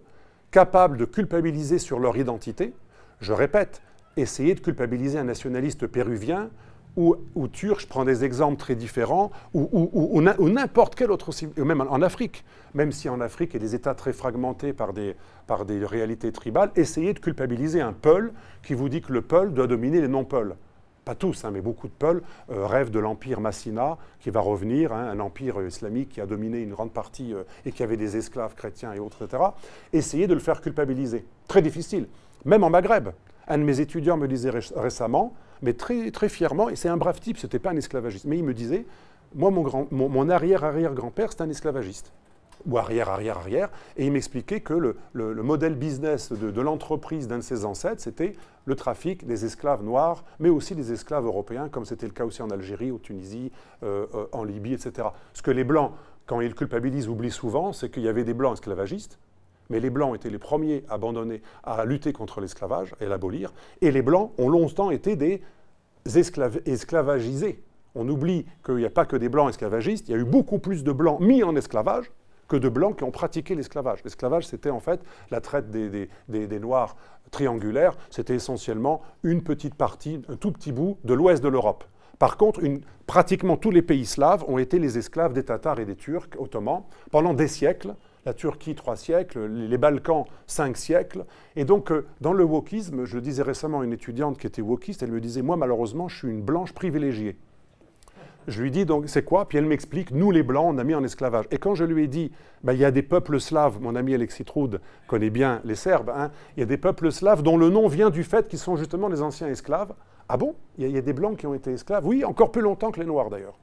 capables de culpabiliser sur leur identité. Je répète, essayer de culpabiliser un nationaliste péruvien ou, turc, je prends des exemples très différents, ou, n'importe quel autre, même en Afrique, même si en Afrique il y a des États très fragmentés par des, par des réalités tribales, essayez de culpabiliser un Peul qui vous dit que le Peul doit dominer les non-Peuls. Pas tous, hein, mais beaucoup de Peuls euh, rêvent de l'empire Massina qui va revenir, hein, un empire euh, islamique qui a dominé une grande partie euh, et qui avait des esclaves chrétiens et autres, etc. Essayez de le faire culpabiliser. Très difficile. Même en Maghreb. Un de mes étudiants me disait récemment, mais très, fièrement, et c'est un brave type, ce n'était pas un esclavagiste, mais il me disait, moi, mon, arrière-arrière-grand-père, c'est un esclavagiste. Ou arrière, arrière, arrière, et il m'expliquait que le, le, modèle business de, l'entreprise d'un de ses ancêtres, c'était le trafic des esclaves noirs, mais aussi des esclaves européens, comme c'était le cas aussi en Algérie, au Tunisie, euh, euh, en Libye, etc. Ce que les Blancs, quand ils culpabilisent, oublient souvent, c'est qu'il y avait des Blancs esclavagistes, mais les Blancs étaient les premiers à abandonner, à lutter contre l'esclavage et l'abolir, et les Blancs ont longtemps été des esclavagisés. On oublie qu'il n'y a pas que des Blancs esclavagistes, il y a eu beaucoup plus de Blancs mis en esclavage que de Blancs qui ont pratiqué l'esclavage. L'esclavage, c'était en fait la traite des, des Noirs triangulaires, c'était essentiellement une petite partie, un tout petit bout de l'ouest de l'Europe. Par contre, pratiquement tous les pays slaves ont été les esclaves des Tatars et des Turcs ottomans pendant des siècles la Turquie trois siècles, les Balkans cinq siècles. Et donc, euh, dans le wokisme, je disais récemment à une étudiante qui était wokiste, elle me disait Moi, malheureusement, je suis une blanche privilégiée. Je lui dis donc, c'est quoi? Puis elle m'explique, nous les Blancs, on a mis en esclavage. Et quand je lui ai dit, bah, il y a des peuples slaves, mon ami Alexis Troud connaît bien les Serbes, hein, il y a des peuples slaves dont le nom vient du fait qu'ils sont justement les anciens esclaves. Ah bon? Il y, a, des Blancs qui ont été esclaves? Oui, encore plus longtemps que les Noirs d'ailleurs.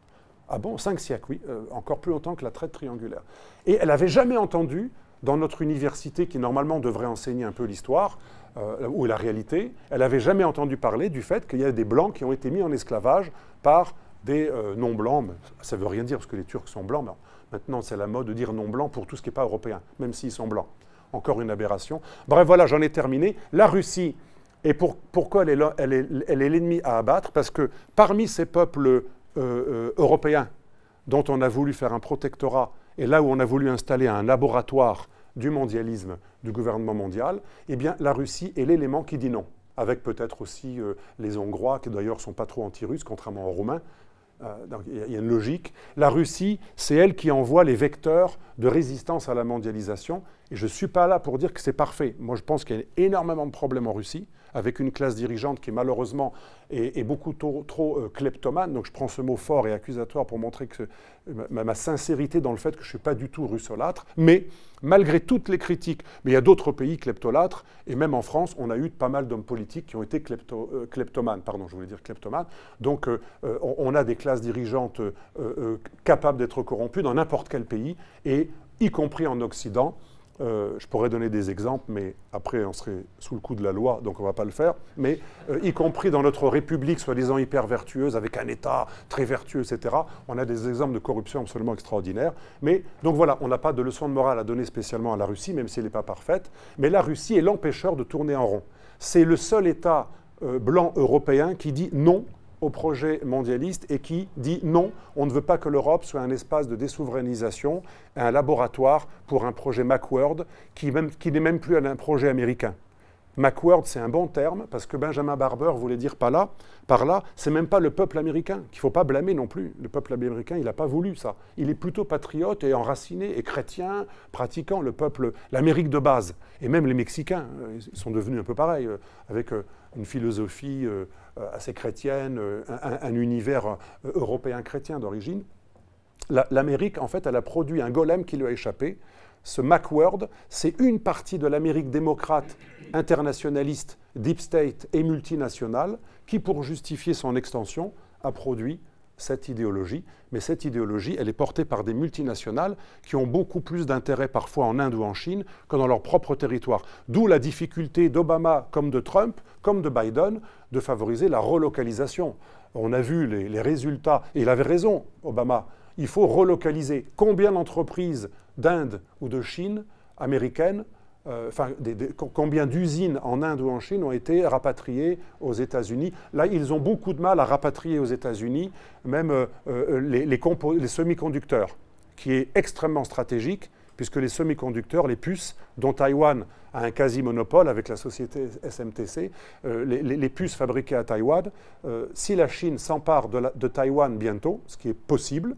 Ah bon, cinq siècles, oui, euh, encore plus longtemps que la traite triangulaire. Et elle n'avait jamais entendu, dans notre université qui normalement devrait enseigner un peu l'histoire, euh, ou la réalité, elle n'avait jamais entendu parler du fait qu'il y a des blancs qui ont été mis en esclavage par des euh, non-blancs. Ça ne veut rien dire parce que les Turcs sont blancs, maintenant c'est la mode de dire non-blanc pour tout ce qui n'est pas européen, même s'ils sont blancs. Encore une aberration. Bref, voilà, j'en ai terminé. La Russie, et pourquoi elle est l'ennemi à abattre? Parce que parmi ces peuples euh, euh, européen dont on a voulu faire un protectorat et là où on a voulu installer un laboratoire du mondialisme du gouvernement mondial, eh bien la Russie est l'élément qui dit non, avec peut-être aussi euh, les Hongrois, qui d'ailleurs sont pas trop anti-russes, contrairement aux Roumains. il y a une logique. La Russie, c'est elle qui envoie les vecteurs de résistance à la mondialisation. Et je ne suis pas là pour dire que c'est parfait. Moi, je pense qu'il y a énormément de problèmes en Russie avec une classe dirigeante qui malheureusement est, beaucoup trop, euh, kleptomane. Donc je prends ce mot fort et accusatoire pour montrer que ma, sincérité dans le fait que je ne suis pas du tout russolâtre. Mais malgré toutes les critiques, mais il y a d'autres pays kleptolâtres, et même en France, on a eu pas mal d'hommes politiques qui ont été euh, kleptomanes, pardon, je voulais dire kleptomanes. Donc euh, on, a des classes dirigeantes capables d'être corrompues dans n'importe quel pays, et y compris en Occident. Euh, je pourrais donner des exemples, mais après on serait sous le coup de la loi, donc on ne va pas le faire. Mais euh, y compris dans notre République, soi-disant hyper vertueuse, avec un État très vertueux, etc., on a des exemples de corruption absolument extraordinaires. Mais donc voilà, on n'a pas de leçon de morale à donner spécialement à la Russie, même si elle n'est pas parfaite. Mais la Russie est l'empêcheur de tourner en rond. C'est le seul État euh, blanc européen qui dit non au projet mondialiste et qui dit non, on ne veut pas que l'Europe soit un espace de désouverainisation, un laboratoire pour un projet Macworld qui, qui n'est même plus un projet américain. Macworld, c'est un bon terme, parce que Benjamin Barber voulait dire par là, par là, c'est même pas le peuple américain, qu'il faut pas blâmer non plus. Le peuple américain, il n'a pas voulu ça. Il est plutôt patriote et enraciné et chrétien, pratiquant le peuple, l'Amérique de base. Et même les Mexicains, euh, ils sont devenus un peu pareils, euh, avec euh, une philosophie assez chrétienne, un, univers européen chrétien d'origine. L'Amérique, en fait, elle a produit un golem qui lui a échappé, ce Macworld, c'est une partie de l'Amérique démocrate, internationaliste, deep state et multinationale qui, pour justifier son extension, a produit cette idéologie. Mais cette idéologie, elle est portée par des multinationales qui ont beaucoup plus d'intérêt parfois en Inde ou en Chine que dans leur propre territoire. D'où la difficulté d'Obama comme de Trump, comme de Biden, de favoriser la relocalisation. On a vu les, les résultats, et il avait raison, Obama, il faut relocaliser. Combien d'entreprises d'Inde ou de Chine euh, combien d'usines en Inde ou en Chine ont été rapatriées aux États-Unis. Là, ils ont beaucoup de mal à rapatrier aux États-Unis même euh, euh, les, les semi-conducteurs, qui est extrêmement stratégique, puisque les semi-conducteurs, les puces, dont Taïwan a un quasi-monopole avec la société SMTC, les, puces fabriquées à Taïwan, si la Chine s'empare de, de Taïwan bientôt, ce qui est possible,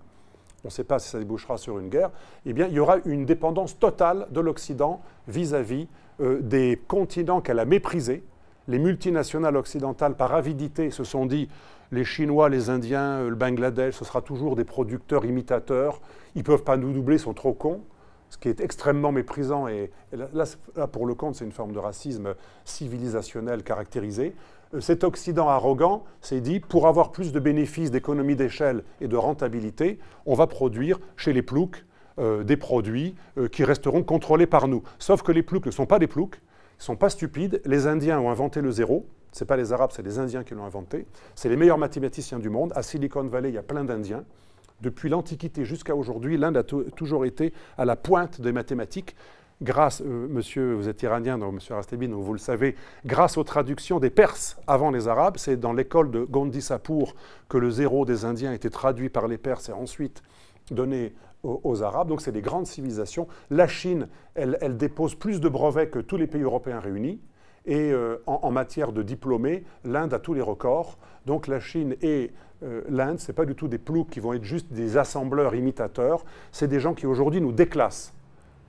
on ne sait pas si ça débouchera sur une guerre, eh bien, il y aura une dépendance totale de l'Occident vis-à-vis euh, des continents qu'elle a méprisés. Les multinationales occidentales, par avidité, se sont dit les Chinois, les Indiens, euh, le Bangladesh, ce sera toujours des producteurs imitateurs, ils ne peuvent pas nous doubler, ils sont trop cons ce qui est extrêmement méprisant. Et, là, pour le compte, c'est une forme de racisme civilisationnel caractérisé. Euh, cet Occident arrogant s'est dit, pour avoir plus de bénéfices, d'économies d'échelle et de rentabilité, on va produire chez les ploucs euh, des produits euh, qui resteront contrôlés par nous. Sauf que les ploucs ne sont pas des ploucs, ils ne sont pas stupides. Les Indiens ont inventé le zéro. Ce n'est pas les Arabes, c'est les Indiens qui l'ont inventé. C'est les meilleurs mathématiciens du monde. À Silicon Valley, il y a plein d'Indiens. Depuis l'Antiquité jusqu'à aujourd'hui, l'Inde a toujours été à la pointe des mathématiques grâce, euh, monsieur, vous êtes iranien, donc monsieur Rastebin, vous le savez, grâce aux traductions des Perses avant les Arabes, c'est dans l'école de Gondisapur que le zéro des Indiens a été traduit par les Perses et ensuite donné aux, Arabes. Donc c'est des grandes civilisations. La Chine, elle, dépose plus de brevets que tous les pays européens réunis. Et euh, en, matière de diplômés, l'Inde a tous les records. Donc la Chine et euh, l'Inde, ce n'est pas du tout des ploucs qui vont être juste des assembleurs imitateurs. C'est des gens qui aujourd'hui nous déclassent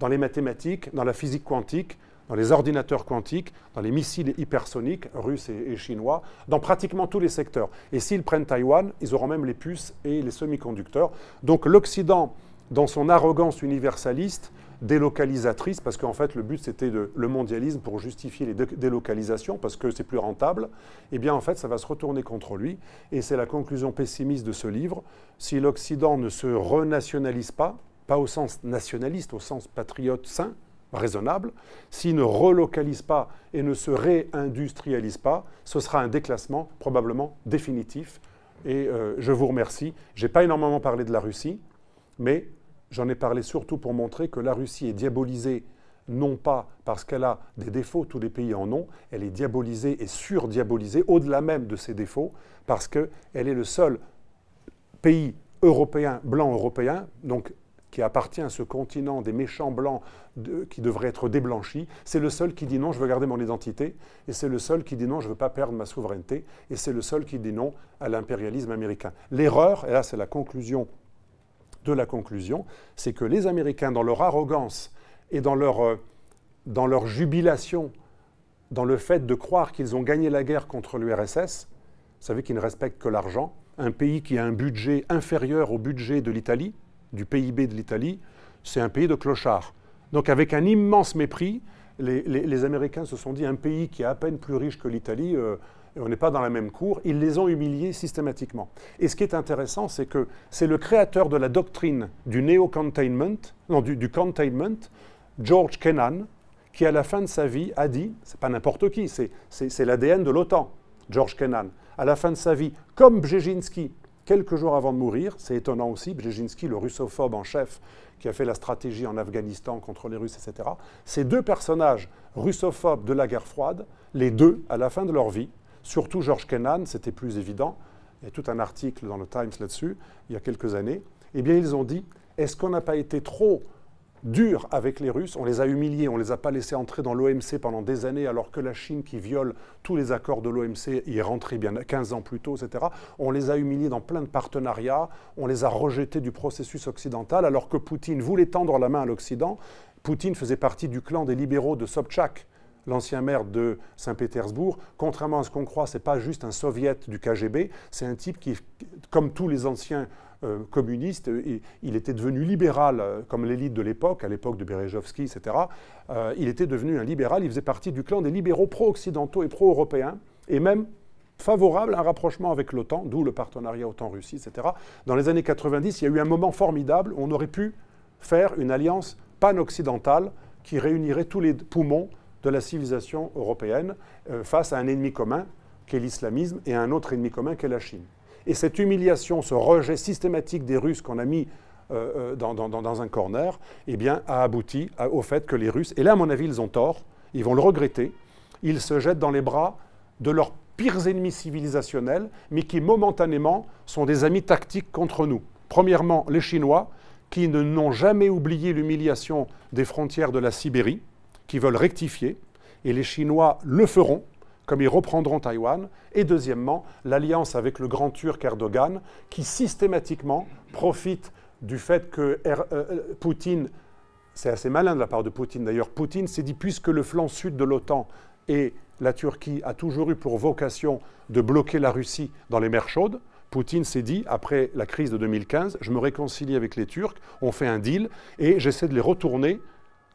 dans les mathématiques, dans la physique quantique, dans les ordinateurs quantiques, dans les missiles hypersoniques russes et, chinois, dans pratiquement tous les secteurs. Et s'ils prennent Taïwan, ils auront même les puces et les semi-conducteurs. Donc l'Occident, dans son arrogance universaliste, délocalisatrice, parce qu'en fait le but c'était le mondialisme pour justifier les délocalisations, parce que c'est plus rentable, eh bien en fait ça va se retourner contre lui. Et c'est la conclusion pessimiste de ce livre. Si l'Occident ne se renationalise pas, pas au sens nationaliste, au sens patriote sain, raisonnable, s'il ne relocalise pas et ne se réindustrialise pas, ce sera un déclassement probablement définitif. Et euh, je vous remercie. Je n'ai pas énormément parlé de la Russie, mais j'en ai parlé surtout pour montrer que la Russie est diabolisée non pas parce qu'elle a des défauts, tous les pays en ont, elle est diabolisée et surdiabolisée, au-delà même de ses défauts, parce qu'elle est le seul pays européen, blanc européen, donc qui appartient à ce continent des méchants blancs qui devraient être déblanchis, c'est le seul qui dit non, je veux garder mon identité, et c'est le seul qui dit non, je ne veux pas perdre ma souveraineté, et c'est le seul qui dit non à l'impérialisme américain. L'erreur, et là c'est la conclusion de la conclusion, c'est que les Américains, dans leur arrogance et dans leur, euh, dans leur jubilation, dans le fait de croire qu'ils ont gagné la guerre contre l'URSS, vous savez qu'ils ne respectent que l'argent, un pays qui a un budget inférieur au budget de l'Italie, du PIB de l'Italie, c'est un pays de clochards. Donc avec un immense mépris, les, Américains se sont dit un pays qui est à peine plus riche que l'Italie, euh, on n'est pas dans la même cour, ils les ont humiliés systématiquement. Et ce qui est intéressant, c'est que c'est le créateur de la doctrine du néo-containment, non, du, containment, George Kennan, qui à la fin de sa vie a dit, c'est pas n'importe qui, c'est l'ADN de l'OTAN, George Kennan, à la fin de sa vie, comme Brzezinski, quelques jours avant de mourir, c'est étonnant aussi, Brzezinski, le russophobe en chef, qui a fait la stratégie en Afghanistan contre les Russes, etc. Ces deux personnages russophobes de la guerre froide, les deux, à la fin de leur vie, surtout George Kennan, c'était plus évident, il y a tout un article dans le Times là-dessus, il y a quelques années, eh bien ils ont dit, est-ce qu'on n'a pas été trop dur avec les Russes, on les a humiliés, on ne les a pas laissés entrer dans l'OMC pendant des années, alors que la Chine, qui viole tous les accords de l'OMC, y est rentrée bien 15 ans plus tôt, etc. On les a humiliés dans plein de partenariats, on les a rejetés du processus occidental, alors que Poutine voulait tendre la main à l'Occident. Poutine faisait partie du clan des libéraux de Sobchak, l'ancien maire de Saint-Pétersbourg. Contrairement à ce qu'on croit, ce n'est pas juste un soviet du KGB, c'est un type qui, comme tous les anciens euh, communiste, il était devenu libéral, euh, comme l'élite de l'époque, à l'époque de Berezovski, etc. Euh, il était devenu un libéral, il faisait partie du clan des libéraux pro-occidentaux et pro-européens, et même favorable à un rapprochement avec l'OTAN, d'où le partenariat OTAN-Russie, etc. Dans les années 90, il y a eu un moment formidable où on aurait pu faire une alliance pan-occidentale qui réunirait tous les poumons de la civilisation européenne face à un ennemi commun qu'est l'islamisme et à un autre ennemi commun qu'est la Chine. Et cette humiliation, ce rejet systématique des Russes qu'on a mis euh, euh, dans, un corner, eh bien, a abouti au fait que les Russes, et là, à mon avis, ils ont tort, ils vont le regretter, ils se jettent dans les bras de leurs pires ennemis civilisationnels, mais qui momentanément sont des amis tactiques contre nous. Premièrement, les Chinois, qui ne n'ont jamais oublié l'humiliation des frontières de la Sibérie, qui veulent rectifier, et les Chinois le feront, comme ils reprendront Taïwan, et deuxièmement, l'alliance avec le grand turc Erdogan, qui systématiquement profite du fait que er, euh, euh, Poutine, c'est assez malin de la part de Poutine d'ailleurs, Poutine s'est dit, puisque le flanc sud de l'OTAN et la Turquie a toujours eu pour vocation de bloquer la Russie dans les mers chaudes, Poutine s'est dit, après la crise de 2015, je me réconcilie avec les Turcs, on fait un deal, et j'essaie de les retourner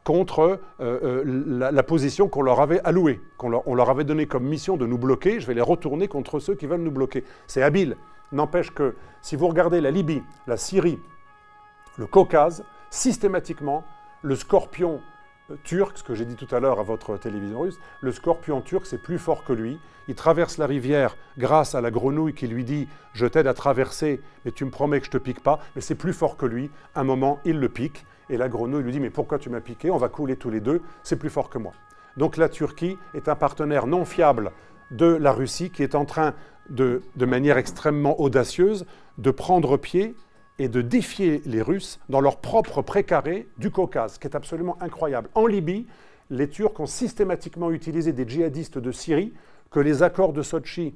contre euh, euh, la, position qu'on leur avait allouée, qu'on leur, avait donné comme mission de nous bloquer. Je vais les retourner contre ceux qui veulent nous bloquer. C'est habile. N'empêche que si vous regardez la Libye, la Syrie, le Caucase, systématiquement, le scorpion euh, turc, ce que j'ai dit tout à l'heure à votre télévision russe, le scorpion turc, c'est plus fort que lui. Il traverse la rivière grâce à la grenouille qui lui dit Je t'aide à traverser, mais tu me promets que je ne te pique pas. Mais c'est plus fort que lui. Un moment, il le pique. Et la grenouille lui dit, mais pourquoi tu m'as piqué? On va couler tous les deux, c'est plus fort que moi. Donc la Turquie est un partenaire non fiable de la Russie qui est en train de, manière extrêmement audacieuse, de prendre pied et de défier les Russes dans leur propre précaré du Caucase, qui est absolument incroyable. En Libye, les Turcs ont systématiquement utilisé des djihadistes de Syrie que les accords de Sochi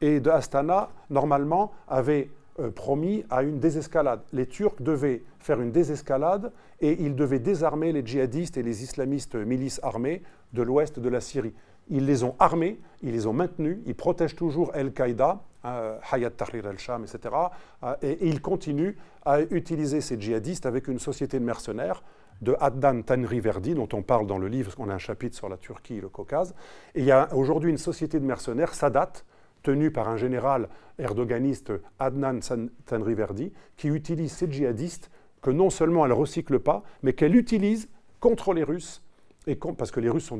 et de Astana, normalement, avaient euh, promis à une désescalade. Les Turcs devaient faire une désescalade et ils devaient désarmer les djihadistes et les islamistes milices armées de l'ouest de la Syrie. Ils les ont armés, ils les ont maintenus, ils protègent toujours Al-Qaïda, euh, Hayat Tahrir al-Sham, etc. Euh, et, ils continuent à utiliser ces djihadistes avec une société de mercenaires de Adnan Tanriverdi, dont on parle dans le livre, parce qu'on a un chapitre sur la Turquie et le Caucase. Et il y a aujourd'hui une société de mercenaires, Sadat, tenue par un général erdoganiste, Adnan Tanriverdi, qui utilise ces djihadistes que non seulement elle ne recycle pas, mais qu'elle utilise contre les Russes, et parce que les Russes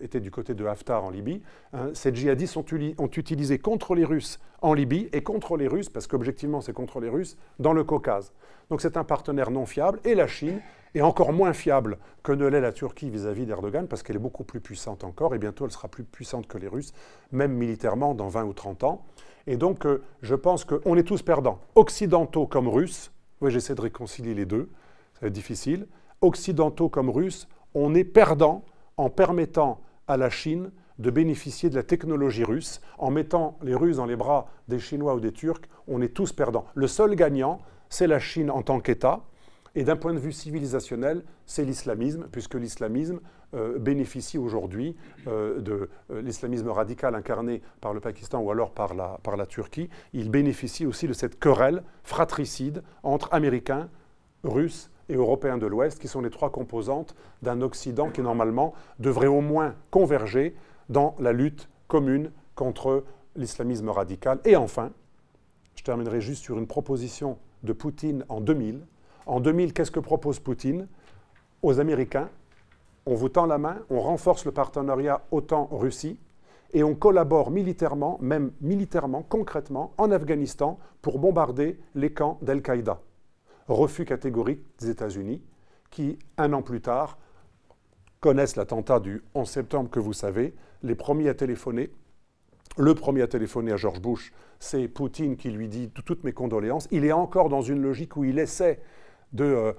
étaient du côté de Haftar en Libye, hein, ces djihadistes ont, ont, utilisé contre les Russes en Libye et contre les Russes, parce qu'objectivement c'est contre les Russes, dans le Caucase. Donc c'est un partenaire non fiable, et la Chine est encore moins fiable que ne l'est la Turquie vis-à-vis d'Erdogan, parce qu'elle est beaucoup plus puissante encore, et bientôt elle sera plus puissante que les Russes, même militairement dans 20 ou 30 ans. Et donc euh, je pense qu'on est tous perdants, occidentaux comme russes, oui, j'essaie de réconcilier les deux, ça va être difficile. Occidentaux comme Russes, on est perdant en permettant à la Chine de bénéficier de la technologie russe. En mettant les Russes dans les bras des Chinois ou des Turcs, on est tous perdants. Le seul gagnant, c'est la Chine en tant qu'État. Et d'un point de vue civilisationnel, c'est l'islamisme, puisque l'islamisme euh, bénéficie aujourd'hui euh, de euh, l'islamisme radical incarné par le Pakistan ou alors par la, par la Turquie. Il bénéficie aussi de cette querelle fratricide entre Américains, Russes et Européens de l'Ouest, qui sont les trois composantes d'un Occident qui, normalement, devrait au moins converger dans la lutte commune contre l'islamisme radical. Et enfin, je terminerai juste sur une proposition de Poutine en 2000 en 2000, qu'est-ce que propose Poutine? Aux Américains on vous tend la main, on renforce le partenariat OTAN-Russie et on collabore militairement, même militairement, concrètement, en Afghanistan pour bombarder les camps d'Al-Qaïda. Refus catégorique des États-Unis qui, un an plus tard, connaissent l'attentat du 11 septembre que vous savez, les premiers à téléphoner. Le premier à téléphoner à George Bush, c'est Poutine qui lui dit toutes mes condoléances. Il est encore dans une logique où il essaie de, euh,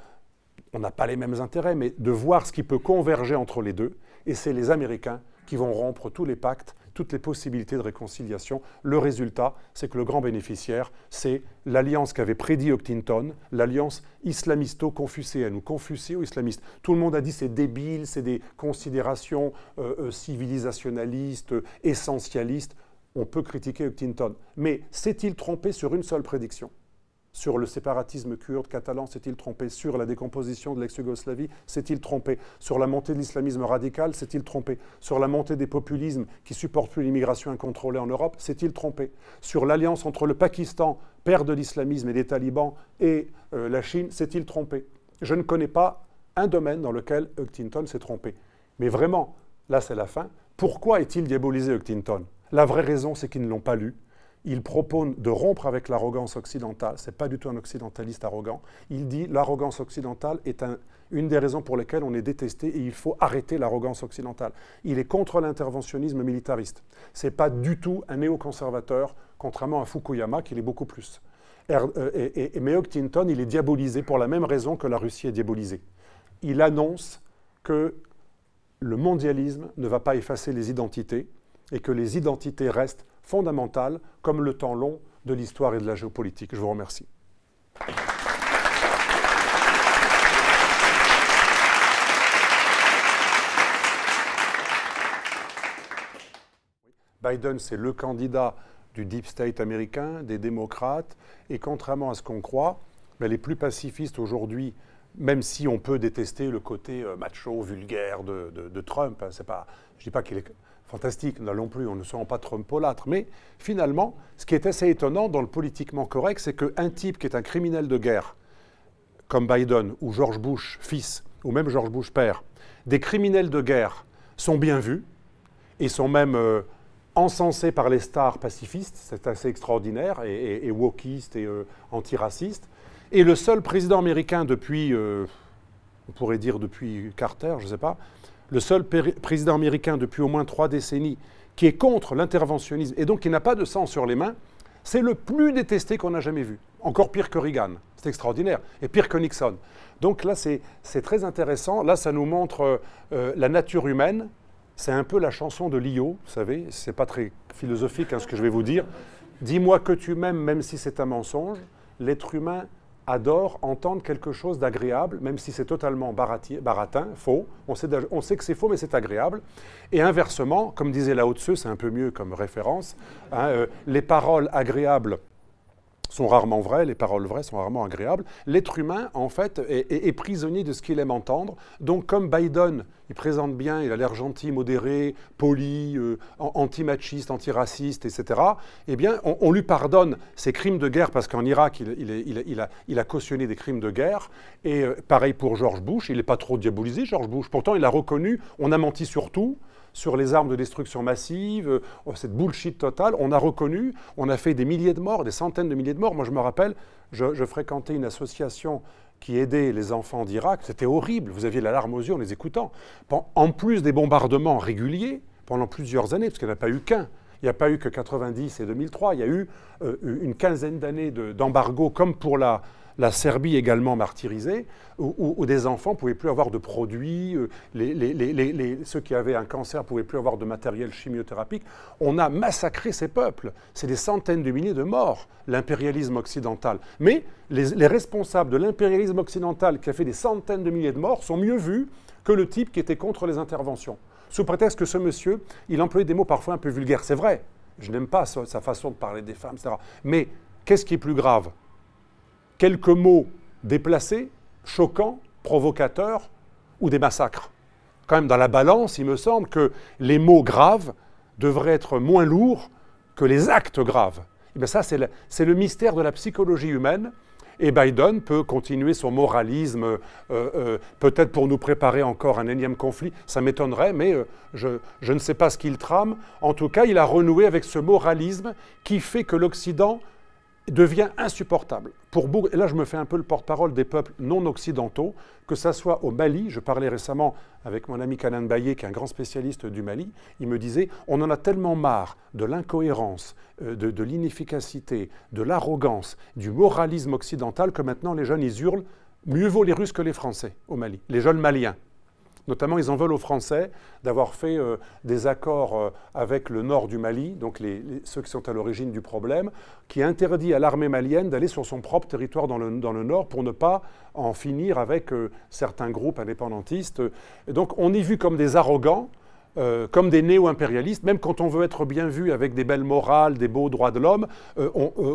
on n'a pas les mêmes intérêts, mais de voir ce qui peut converger entre les deux. Et c'est les Américains qui vont rompre tous les pactes, toutes les possibilités de réconciliation. Le résultat, c'est que le grand bénéficiaire, c'est l'alliance qu'avait prédit Huntington, l'alliance islamisto-confucéenne ou confucéo-islamiste. Tout le monde a dit c'est débile, c'est des considérations euh, euh, civilisationalistes, essentialistes. On peut critiquer Huntington. Mais s'est-il trompé sur une seule prédiction? Sur le séparatisme kurde catalan S'est-il trompé Sur la décomposition de l'ex-Yougoslavie S'est-il trompé Sur la montée de l'islamisme radical S'est-il trompé Sur la montée des populismes qui supportent plus l'immigration incontrôlée en Europe S'est-il trompé Sur l'alliance entre le Pakistan, père de l'islamisme et des talibans, et euh, la Chine S'est-il trompé? Je ne connais pas un domaine dans lequel Huntington s'est trompé. Mais vraiment, là c'est la fin. Pourquoi est-il diabolisé Huntington La vraie raison, c'est qu'ils ne l'ont pas lu il propose de rompre avec l'arrogance occidentale. Ce n'est pas du tout un occidentaliste arrogant. Il dit l'arrogance occidentale est une des raisons pour lesquelles on est détesté et il faut arrêter l'arrogance occidentale. Il est contre l'interventionnisme militariste. Ce n'est pas du tout un néoconservateur, contrairement à Fukuyama, qui l'est beaucoup plus. Euh, et, mais Huntington, il est diabolisé pour la même raison que la Russie est diabolisée. Il annonce que le mondialisme ne va pas effacer les identités et que les identités restent fondamentale, comme le temps long de l'histoire et de la géopolitique. Je vous remercie. Biden, c'est le candidat du deep state américain, des démocrates, et contrairement à ce qu'on croit, ben, les plus pacifistes aujourd'hui, même si on peut détester le côté euh, macho, vulgaire de, Trump, hein, pas, je ne dis pas qu'il est fantastique, n'allons plus, on ne sera pas Trumpolâtre. Mais finalement, ce qui est assez étonnant dans le politiquement correct, c'est qu'un type qui est un criminel de guerre, comme Biden ou George Bush fils, ou même George Bush père, des criminels de guerre sont bien vus et sont même euh, encensés par les stars pacifistes, c'est assez extraordinaire, et, et, wokistes et euh. Et le seul président américain depuis, euh, on pourrait dire depuis Carter, je ne sais pas, le seul président américain depuis au moins trois décennies qui est contre l'interventionnisme et donc qui n'a pas de sang sur les mains, c'est le plus détesté qu'on a jamais vu. Encore pire que Reagan, c'est extraordinaire, et pire que Nixon. Donc là, c'est très intéressant. Là, ça nous montre euh, la nature humaine. C'est un peu la chanson de Lio, vous savez, c'est pas très philosophique hein, ce que je vais vous dire. Dis-moi que tu m'aimes même si c'est un mensonge. L'être humain adore entendre quelque chose d'agréable, même si c'est totalement baratin, faux. On sait, que c'est faux, mais c'est agréable. Et inversement, comme disait Lao Tzu, c'est un peu mieux comme référence, hein, euh, les paroles agréables sont rarement vraies, les paroles vraies sont rarement agréables. L'être humain, en fait, est, prisonnier de ce qu'il aime entendre. Donc, comme Biden, il présente bien, il a l'air gentil, modéré, poli, euh, anti-machiste, anti-raciste, etc., eh bien, on, lui pardonne ses crimes de guerre, parce qu'en Irak, il, a, cautionné des crimes de guerre. Et euh, pareil pour George Bush, il n'est pas trop diabolisé, George Bush. Pourtant, il a reconnu, on a menti sur tout sur les armes de destruction massive, euh, cette bullshit totale. On a reconnu, on a fait des milliers de morts, des centaines de milliers de morts. Moi, je me rappelle, je, fréquentais une association qui aidait les enfants d'Irak. C'était horrible. Vous aviez la larme aux yeux en les écoutant. En plus des bombardements réguliers pendant plusieurs années, parce qu'il n'y en a pas eu qu'un. Il n'y a pas eu que 90 et 2003. Il y a eu euh, une quinzaine d'années d'embargo, comme pour la, la Serbie également martyrisée, où, des enfants ne pouvaient plus avoir de produits, euh, ceux qui avaient un cancer ne pouvaient plus avoir de matériel chimiothérapique. On a massacré ces peuples. C'est des centaines de milliers de morts, l'impérialisme occidental. Mais les, responsables de l'impérialisme occidental qui a fait des centaines de milliers de morts sont mieux vus que le type qui était contre les interventions. Sous prétexte que ce monsieur, il employait des mots parfois un peu vulgaires. C'est vrai, je n'aime pas sa façon de parler des femmes, etc. Mais qu'est-ce qui est plus grave? Quelques mots déplacés, choquants, provocateurs ou des massacres. Quand même, dans la balance, il me semble que les mots graves devraient être moins lourds que les actes graves. Eh ça, c'est le, mystère de la psychologie humaine. Et Biden peut continuer son moralisme, euh, euh, peut-être pour nous préparer encore un énième conflit. Ça m'étonnerait, mais euh, je ne sais pas ce qu'il trame. En tout cas, il a renoué avec ce moralisme qui fait que l'Occident devient insupportable. Pour et là je me fais un peu le porte-parole des peuples non occidentaux, que ce soit au Mali, je parlais récemment avec mon ami Kanan Baye, qui est un grand spécialiste du Mali, il me disait, on en a tellement marre de l'incohérence, euh, de, de l'inefficacité, de l'arrogance, du moralisme occidental, que maintenant les jeunes, ils hurlent, mieux vaut les Russes que les Français au Mali, les jeunes maliens. Notamment, ils en veulent aux Français d'avoir fait euh, des accords euh, avec le nord du Mali, donc ceux qui sont à l'origine du problème, qui interdit à l'armée malienne d'aller sur son propre territoire dans le, nord pour ne pas en finir avec euh, certains groupes indépendantistes. donc, on est vu comme des arrogants. comme des néo-impérialistes, même quand on veut être bien vu avec des belles morales, des beaux droits de l'homme,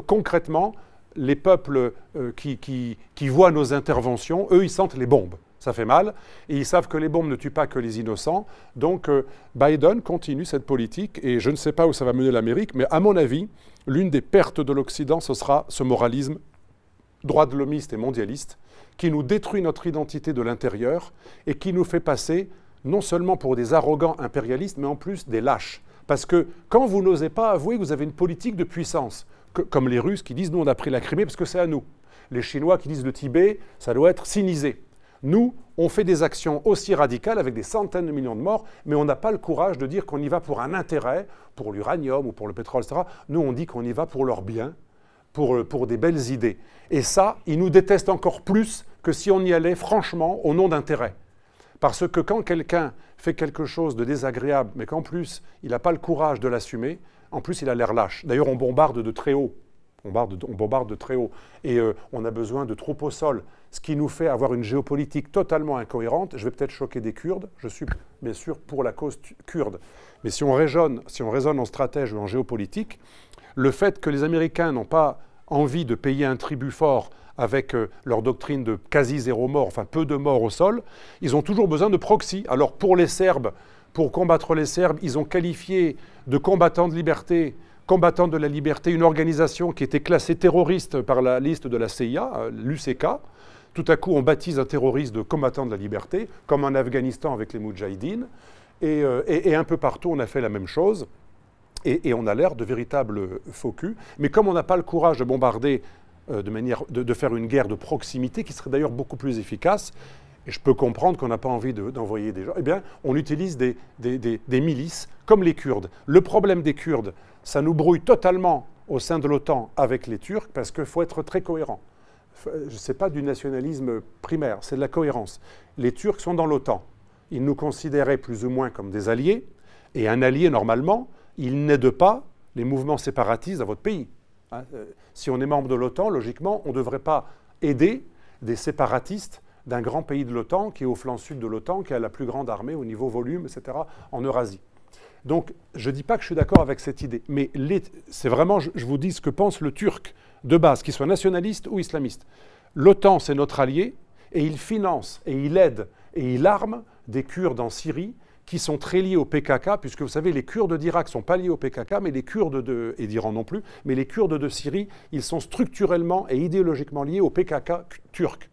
concrètement, les peuples qui, qui voient nos interventions, eux, ils sentent les bombes ça fait mal. Et ils savent que les bombes ne tuent pas que les innocents. Donc euh, Biden continue cette politique et je ne sais pas où ça va mener l'Amérique, mais à mon avis, l'une des pertes de l'Occident, ce sera ce moralisme droit de l'homiste et mondialiste qui nous détruit notre identité de l'intérieur et qui nous fait passer non seulement pour des arrogants impérialistes, mais en plus des lâches. Parce que quand vous n'osez pas avouer que vous avez une politique de puissance, comme les Russes qui disent nous on a pris la Crimée parce que c'est à nous, les Chinois qui disent le Tibet, ça doit être sinisé. Nous, on fait des actions aussi radicales avec des centaines de millions de morts, mais on n'a pas le courage de dire qu'on y va pour un intérêt, pour l'uranium ou pour le pétrole, etc. Nous, on dit qu'on y va pour leur bien, pour, euh, pour des belles idées. Et ça, ils nous détestent encore plus que si on y allait franchement au nom d'intérêt. Parce que quand quelqu'un fait quelque chose de désagréable, mais qu'en plus, il n'a pas le courage de l'assumer, en plus, il a l'air lâche. D'ailleurs, on bombarde de très haut. On bombarde, de très haut. Et euh, on a besoin de troupes au sol, ce qui nous fait avoir une géopolitique totalement incohérente. Je vais peut-être choquer des Kurdes. Je suis bien sûr pour la cause kurde. Mais si on raisonne, si on en stratège ou en géopolitique, le fait que les Américains n'ont pas envie de payer un tribut fort avec euh, leur doctrine de quasi zéro mort, enfin peu de morts au sol, ils ont toujours besoin de proxy. Alors pour les Serbes, pour combattre les Serbes, ils ont qualifié de combattants de liberté combattants de la liberté, une organisation qui était classée terroriste par la liste de la CIA, euh, l'UCK. Tout à coup, on baptise un terroriste de combattant de la liberté, comme en Afghanistan avec les Moudjahidines. Et, euh, un peu partout, on a fait la même chose. Et, on a l'air de véritables faux culs. Mais comme on n'a pas le courage de bombarder euh, de, manière, de, faire une guerre de proximité, qui serait d'ailleurs beaucoup plus efficace, et je peux comprendre qu'on n'a pas envie d'envoyer des gens, eh bien, on utilise des, milices comme les Kurdes. Le problème des Kurdes, ça nous brouille totalement au sein de l'OTAN avec les Turcs parce qu'il faut être très cohérent. Ce n'est pas du nationalisme primaire, c'est de la cohérence. Les Turcs sont dans l'OTAN. Ils nous considéraient plus ou moins comme des alliés. Et un allié, normalement, il n'aide pas les mouvements séparatistes dans votre pays. Hein, euh, si on est membre de l'OTAN, logiquement, on ne devrait pas aider des séparatistes d'un grand pays de l'OTAN qui est au flanc sud de l'OTAN, qui a la plus grande armée au niveau volume, etc., en Eurasie. Donc, je ne dis pas que je suis d'accord avec cette idée, mais c'est vraiment, je, vous dis ce que pense le Turc de base, qu'il soit nationaliste ou islamiste. L'OTAN, c'est notre allié, et il finance, et il aide, et il arme des Kurdes en Syrie qui sont très liés au PKK, puisque vous savez, les Kurdes d'Irak ne sont pas liés au PKK, mais les Kurdes de, et d'Iran non plus, mais les Kurdes de Syrie, ils sont structurellement et idéologiquement liés au PKK turc,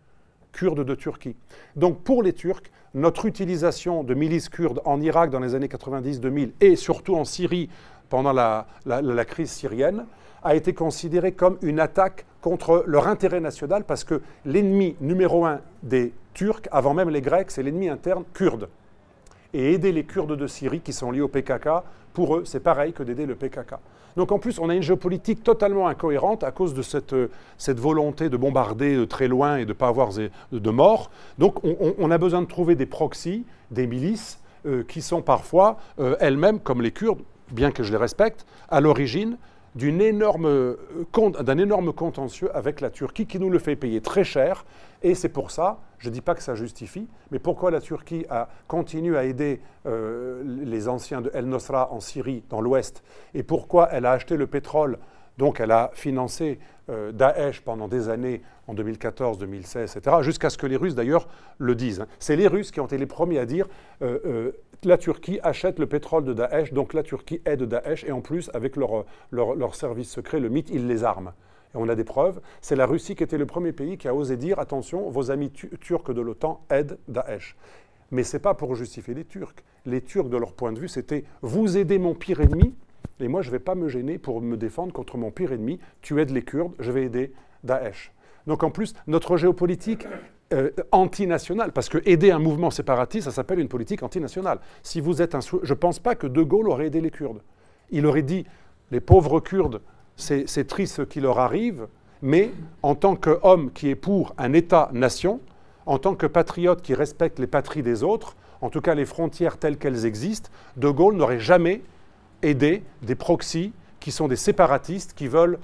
Kurdes de Turquie. Donc pour les Turcs, notre utilisation de milices kurdes en Irak dans les années 90-2000 et surtout en Syrie pendant la, crise syrienne a été considérée comme une attaque contre leur intérêt national parce que l'ennemi numéro un des Turcs, avant même les Grecs, c'est l'ennemi interne kurde. Et aider les Kurdes de Syrie qui sont liés au PKK, pour eux, c'est pareil que d'aider le PKK. Donc en plus, on a une géopolitique totalement incohérente à cause de cette, euh, cette volonté de bombarder de très loin et de ne pas avoir de, morts. Donc on, a besoin de trouver des proxys, des milices, euh, qui sont parfois euh, elles-mêmes, comme les Kurdes, bien que je les respecte, à l'origine d'un énorme contentieux avec la Turquie qui nous le fait payer très cher. Et c'est pour ça, je ne dis pas que ça justifie, mais pourquoi la Turquie a continué à aider euh, les anciens de El Nosra en Syrie, dans l'Ouest, et pourquoi elle a acheté le pétrole, donc elle a financé euh, Daesh pendant des années, en 2014, 2016, etc., jusqu'à ce que les Russes d'ailleurs le disent. Hein. C'est les Russes qui ont été les premiers à dire euh, la Turquie achète le pétrole de Daesh, donc la Turquie aide Daesh, et en plus, avec leur, leur, service secret, le mythe, ils les arment. Et on a des preuves, c'est la Russie qui était le premier pays qui a osé dire attention, vos amis turcs de l'OTAN aident Daesh. Mais ce n'est pas pour justifier les Turcs. Les Turcs, de leur point de vue, c'était vous aidez mon pire ennemi, et moi je ne vais pas me gêner pour me défendre contre mon pire ennemi. Tu aides les Kurdes, je vais aider Daesh. Donc en plus, notre géopolitique euh, antinationale, parce que aider un mouvement séparatiste, ça s'appelle une politique antinationale. Si vous êtes un, je ne pense pas que De Gaulle aurait aidé les Kurdes. Il aurait dit les pauvres Kurdes c'est triste ce qui leur arrive, mais en tant qu'homme qui est pour un État-nation, en tant que patriote qui respecte les patries des autres, en tout cas les frontières telles qu'elles existent, De Gaulle n'aurait jamais aidé des proxys qui sont des séparatistes qui veulent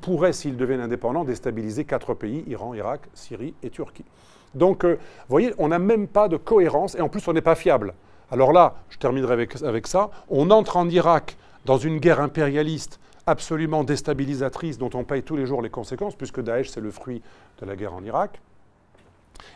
pourraient, s'ils deviennent indépendants, déstabiliser quatre pays, Iran, Irak, Syrie et Turquie. Donc, euh, vous voyez, on n'a même pas de cohérence et en plus, on n'est pas fiable. Alors là, je terminerai avec, avec ça, on entre en Irak dans une guerre impérialiste absolument déstabilisatrice dont on paye tous les jours les conséquences, puisque Daesh, c'est le fruit de la guerre en Irak.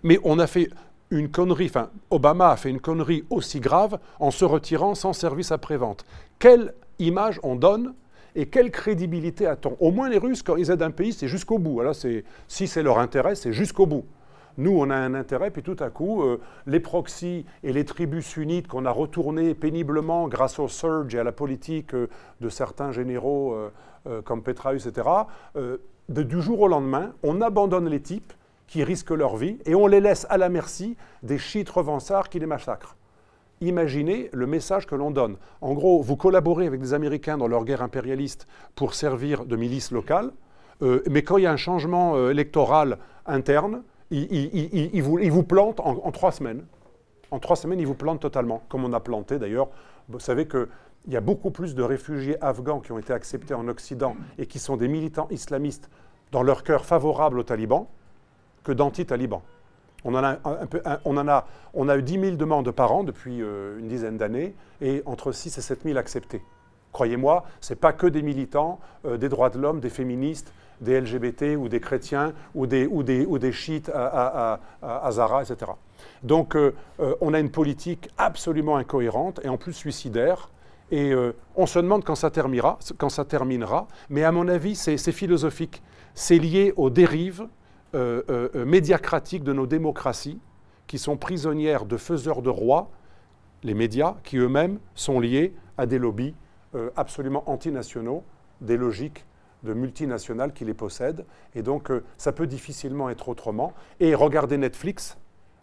Mais on a fait une connerie, enfin, Obama a fait une connerie aussi grave en se retirant sans service après-vente. Quelle image on donne et quelle crédibilité a-t-on? Au moins les Russes, quand ils aident un pays, c'est jusqu'au bout. Alors, si c'est leur intérêt, c'est jusqu'au bout. Nous, on a un intérêt, puis tout à coup, euh, les proxys et les tribus sunnites qu'on a retournés péniblement grâce au surge et à la politique euh, de certains généraux euh, comme Petraeus, etc., du jour au lendemain, on abandonne les types qui risquent leur vie et on les laisse à la merci des chiites revançards qui les massacrent. Imaginez le message que l'on donne. En gros, vous collaborez avec des Américains dans leur guerre impérialiste pour servir de milice locale, mais quand il y a un changement électoral interne, il, vous, plante en, trois semaines. En trois semaines, il vous plante totalement, comme on a planté d'ailleurs. Vous savez qu'il y a beaucoup plus de réfugiés afghans qui ont été acceptés en Occident et qui sont des militants islamistes dans leur cœur favorable aux talibans que d'anti-talibans. On, en a on, en a, on a eu 10 000 demandes par an depuis euh, une dizaine d'années et entre 6 et 7 000 acceptées. Croyez-moi, ce n'est pas que des militants euh, des droits de l'homme, des féministes, des LGBT ou des chrétiens ou des, chiites à, à, Zara, etc. Donc euh, euh, on a une politique absolument incohérente et en plus suicidaire. Et euh, on se demande quand ça terminera, quand ça terminera mais à mon avis, c'est philosophique. C'est lié aux dérives médiacratiques de nos démocraties qui sont prisonnières de faiseurs de rois, les médias, qui eux-mêmes sont liés à des lobbies absolument antinationaux, des logiques de multinationales qui les possèdent. Et donc, euh, ça peut difficilement être autrement. Et regardez Netflix.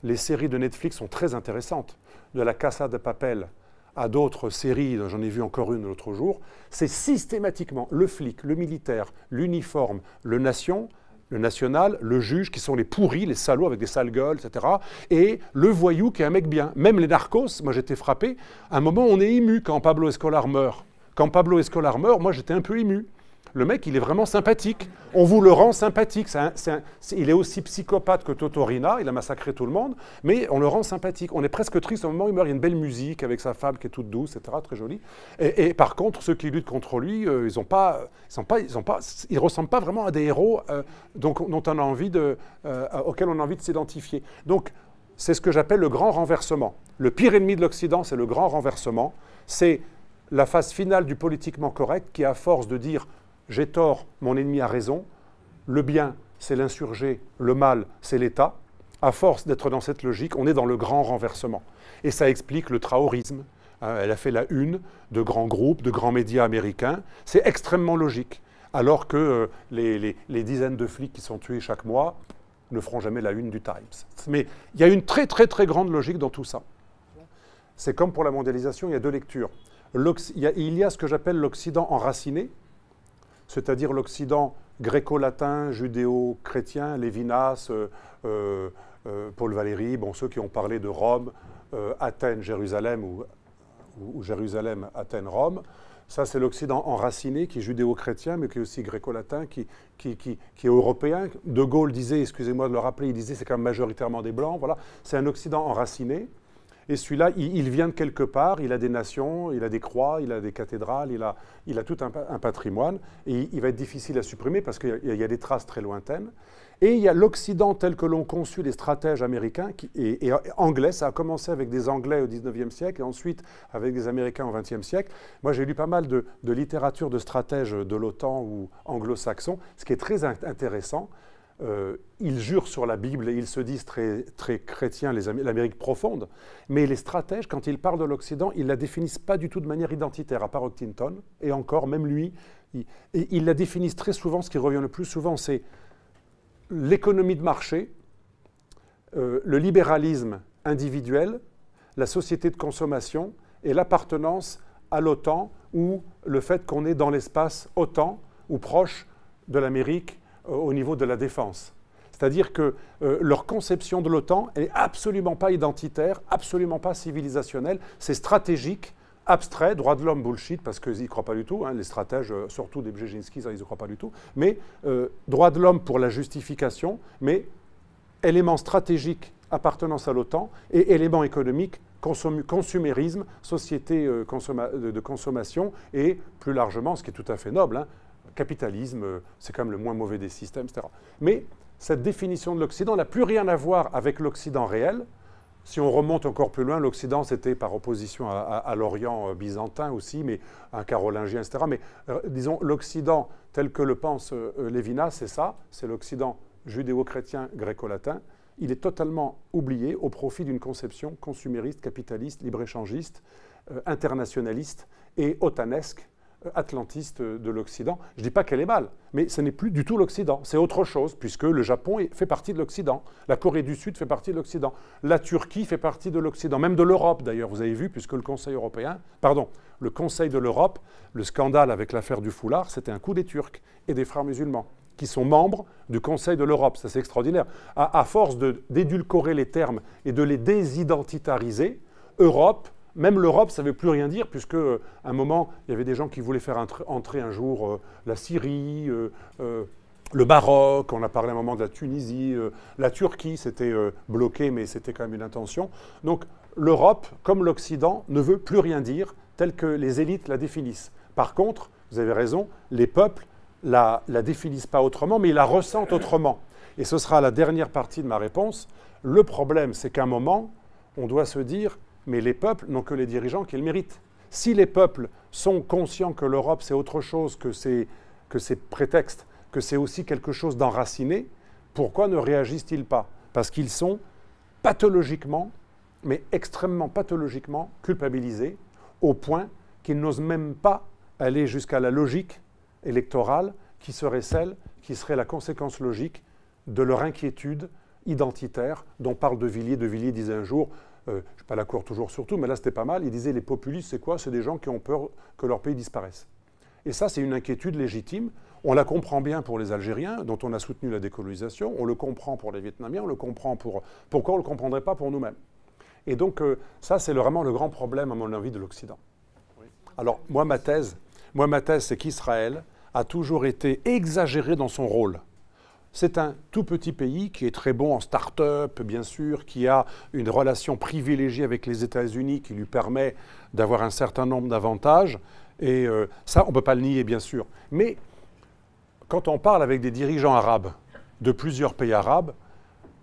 Les séries de Netflix sont très intéressantes. De la Casa de Papel à d'autres séries, j'en ai vu encore une l'autre jour, c'est systématiquement le flic, le militaire, l'uniforme, le nation, le national, le juge, qui sont les pourris, les salauds avec des sales gueules, etc. Et le voyou qui est un mec bien. Même les narcos, moi j'étais frappé, à un moment on est ému quand Pablo Escolar meurt. Quand Pablo Escolar meurt, moi j'étais un peu ému. Le mec, il est vraiment sympathique. On vous le rend sympathique. il est aussi psychopathe que Totorina, il a massacré tout le monde, mais on le rend sympathique. On est presque triste au moment où il meurt. Il y a une belle musique avec sa femme qui est toute douce, etc., très jolie. Et, par contre, ceux qui luttent contre lui, euh, ils ne pas, ils pas, ils pas, ils ressemblent pas vraiment à des héros euh, dont on a envie de, euh, auxquels on a envie de s'identifier. Donc, c'est ce que j'appelle le grand renversement. Le pire ennemi de l'Occident, c'est le grand renversement. C'est la phase finale du politiquement correct qui, à force de dire j'ai tort, mon ennemi a raison, le bien, c'est l'insurgé, le mal, c'est l'État. À force d'être dans cette logique, on est dans le grand renversement. Et ça explique le traorisme. Hein, elle a fait la une de grands groupes, de grands médias américains. C'est extrêmement logique. Alors que euh, les, dizaines de flics qui sont tués chaque mois ne feront jamais la une du Times. Mais il y a une très très très grande logique dans tout ça. C'est comme pour la mondialisation, il y a deux lectures. Il y a ce que j'appelle l'Occident enraciné, c'est-à-dire l'Occident gréco-latin, judéo-chrétien, Lévinas, euh, euh, euh, Paul Valéry, bon, ceux qui ont parlé de Rome, Athènes, Jérusalem ou, Jérusalem, Athènes, Rome. Ça, c'est l'Occident enraciné, qui est judéo-chrétien, mais qui est aussi gréco-latin, qui, est européen. De Gaulle disait, excusez-moi de le rappeler, il disait c'est quand même majoritairement des Blancs. C'est un Occident enraciné. Et celui-là, il, vient de quelque part, il a des nations, il a des croix, il a des cathédrales, il a, il a tout un, patrimoine. Et il, va être difficile à supprimer parce qu'il y, a des traces très lointaines. Et il y a l'Occident tel que l'ont conçu les stratèges américains et, anglais. Ça a commencé avec des Anglais au 19e siècle et ensuite avec des Américains au 20e siècle. Moi, j'ai lu pas mal de, littérature de stratèges de l'OTAN ou anglo-saxons, ce qui est très intéressant. Euh, ils jurent sur la Bible et ils se disent très, très chrétiens, l'Amérique profonde, mais les stratèges, quand ils parlent de l'Occident, ils ne la définissent pas du tout de manière identitaire, à part Octinton, et encore, même lui, ils la définissent très souvent, ce qui revient le plus souvent, c'est l'économie de marché, euh, le libéralisme individuel, la société de consommation et l'appartenance à l'OTAN ou le fait qu'on est dans l'espace OTAN ou proche de l'Amérique au niveau de la défense. C'est-à-dire que euh, leur conception de l'OTAN est absolument pas identitaire, absolument pas civilisationnelle, c'est stratégique, abstrait, droit de l'homme bullshit, parce qu'ils n'y croient pas du tout, hein, les stratèges, euh, surtout des Brzezinski, ils n'y croient pas du tout, mais droit de l'homme pour la justification, mais élément stratégique, appartenance à l'OTAN, et élément économique, consumérisme, société de consommation, et plus largement, ce qui est tout à fait noble, hein, capitalisme, c'est quand même le moins mauvais des systèmes, etc. Mais cette définition de l'Occident n'a plus rien à voir avec l'Occident réel. Si on remonte encore plus loin, l'Occident, c'était par opposition à, l'Orient euh, byzantin aussi, mais un carolingien, etc. Mais euh, disons, l'Occident tel que le pense euh, c'est ça, c'est l'Occident judéo-chrétien gréco-latin. Il est totalement oublié au profit d'une conception consumériste, capitaliste, libre-échangiste, internationaliste et otanesque atlantiste de l'Occident. Je ne dis pas qu'elle est mal, mais ce n'est plus du tout l'Occident, c'est autre chose, puisque le Japon fait partie de l'Occident, la Corée du Sud fait partie de l'Occident, la Turquie fait partie de l'Occident, même de l'Europe d'ailleurs, vous avez vu, puisque le Conseil européen, pardon, le Conseil de l'Europe, le scandale avec l'affaire du foulard, c'était un coup des Turcs et des frères musulmans qui sont membres du Conseil de l'Europe. Ça, c'est extraordinaire. À, à force d'édulcorer les termes et de les désidentitariser, Europe, même l'Europe, ça ne veut plus rien dire, puisque euh, un moment, il y avait des gens qui voulaient faire entrer un jour euh, la Syrie, euh, le Maroc, on a parlé un moment de la Tunisie, la Turquie, c'était bloqué, mais c'était quand même une intention. Donc l'Europe, comme l'Occident, ne veut plus rien dire tel que les élites la définissent. Par contre, vous avez raison, les peuples la, la définissent pas autrement, mais ils la ressentent autrement. Et ce sera la dernière partie de ma réponse. Le problème, c'est qu'à un moment, on doit se dire, mais les peuples n'ont que les dirigeants qu'ils méritent. Si les peuples sont conscients que l'Europe, c'est autre chose que ces, que ces prétextes, que c'est aussi quelque chose d'enraciné, pourquoi ne réagissent-ils pas? Parce qu'ils sont pathologiquement, mais extrêmement pathologiquement culpabilisés, au point qu'ils n'osent même pas aller jusqu'à la logique électorale qui serait celle qui serait la conséquence logique de leur inquiétude identitaire dont parle De Villiers. De Villiers disait un jour je ne suis pas d'accord toujours sur tout, mais là c'était pas mal, il disait les populistes c'est quoi? C'est des gens qui ont peur que leur pays disparaisse. Et ça c'est une inquiétude légitime. On la comprend bien pour les Algériens, dont on a soutenu la décolonisation, on le comprend pour les Vietnamiens, on le comprend pour... Pourquoi on ne le comprendrait pas pour nous-mêmes Et donc euh, ça c'est vraiment le grand problème à mon avis de l'Occident. Alors moi ma thèse, moi ma thèse c'est qu'Israël a toujours été exagéré dans son rôle. C'est un tout petit pays qui est très bon en start-up, bien sûr, qui a une relation privilégiée avec les États-Unis qui lui permet d'avoir un certain nombre d'avantages. Et euh, ça, on ne peut pas le nier, bien sûr. Mais quand on parle avec des dirigeants arabes de plusieurs pays arabes,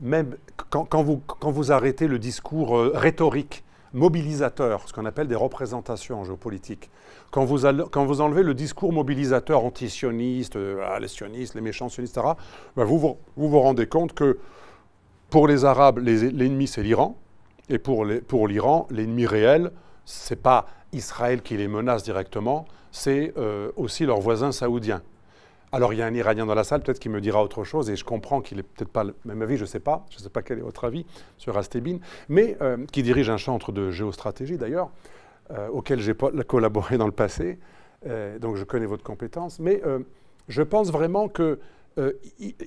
même quand, vous, arrêtez le discours euh, rhétorique mobilisateur, ce qu'on appelle des représentations en géopolitique. Quand vous, enlevez le discours mobilisateur anti-sioniste, euh, ah, les sionistes, les méchants sionistes, etc., vous, vous, vous, rendez compte que pour les Arabes, l'ennemi c'est l'Iran, et pour l'Iran, l'ennemi réel, c'est pas Israël qui les menace directement, c'est euh, aussi leurs voisins saoudiens. Alors il y a un Iranien dans la salle, peut-être qu'il me dira autre chose, et je comprends qu'il n'est peut-être pas le même avis, je ne sais pas, je ne sais pas quel est votre avis sur Astébine, mais euh, qui dirige un centre de géostratégie d'ailleurs, euh, auquel j'ai collaboré dans le passé, euh, donc je connais votre compétence, mais je pense vraiment que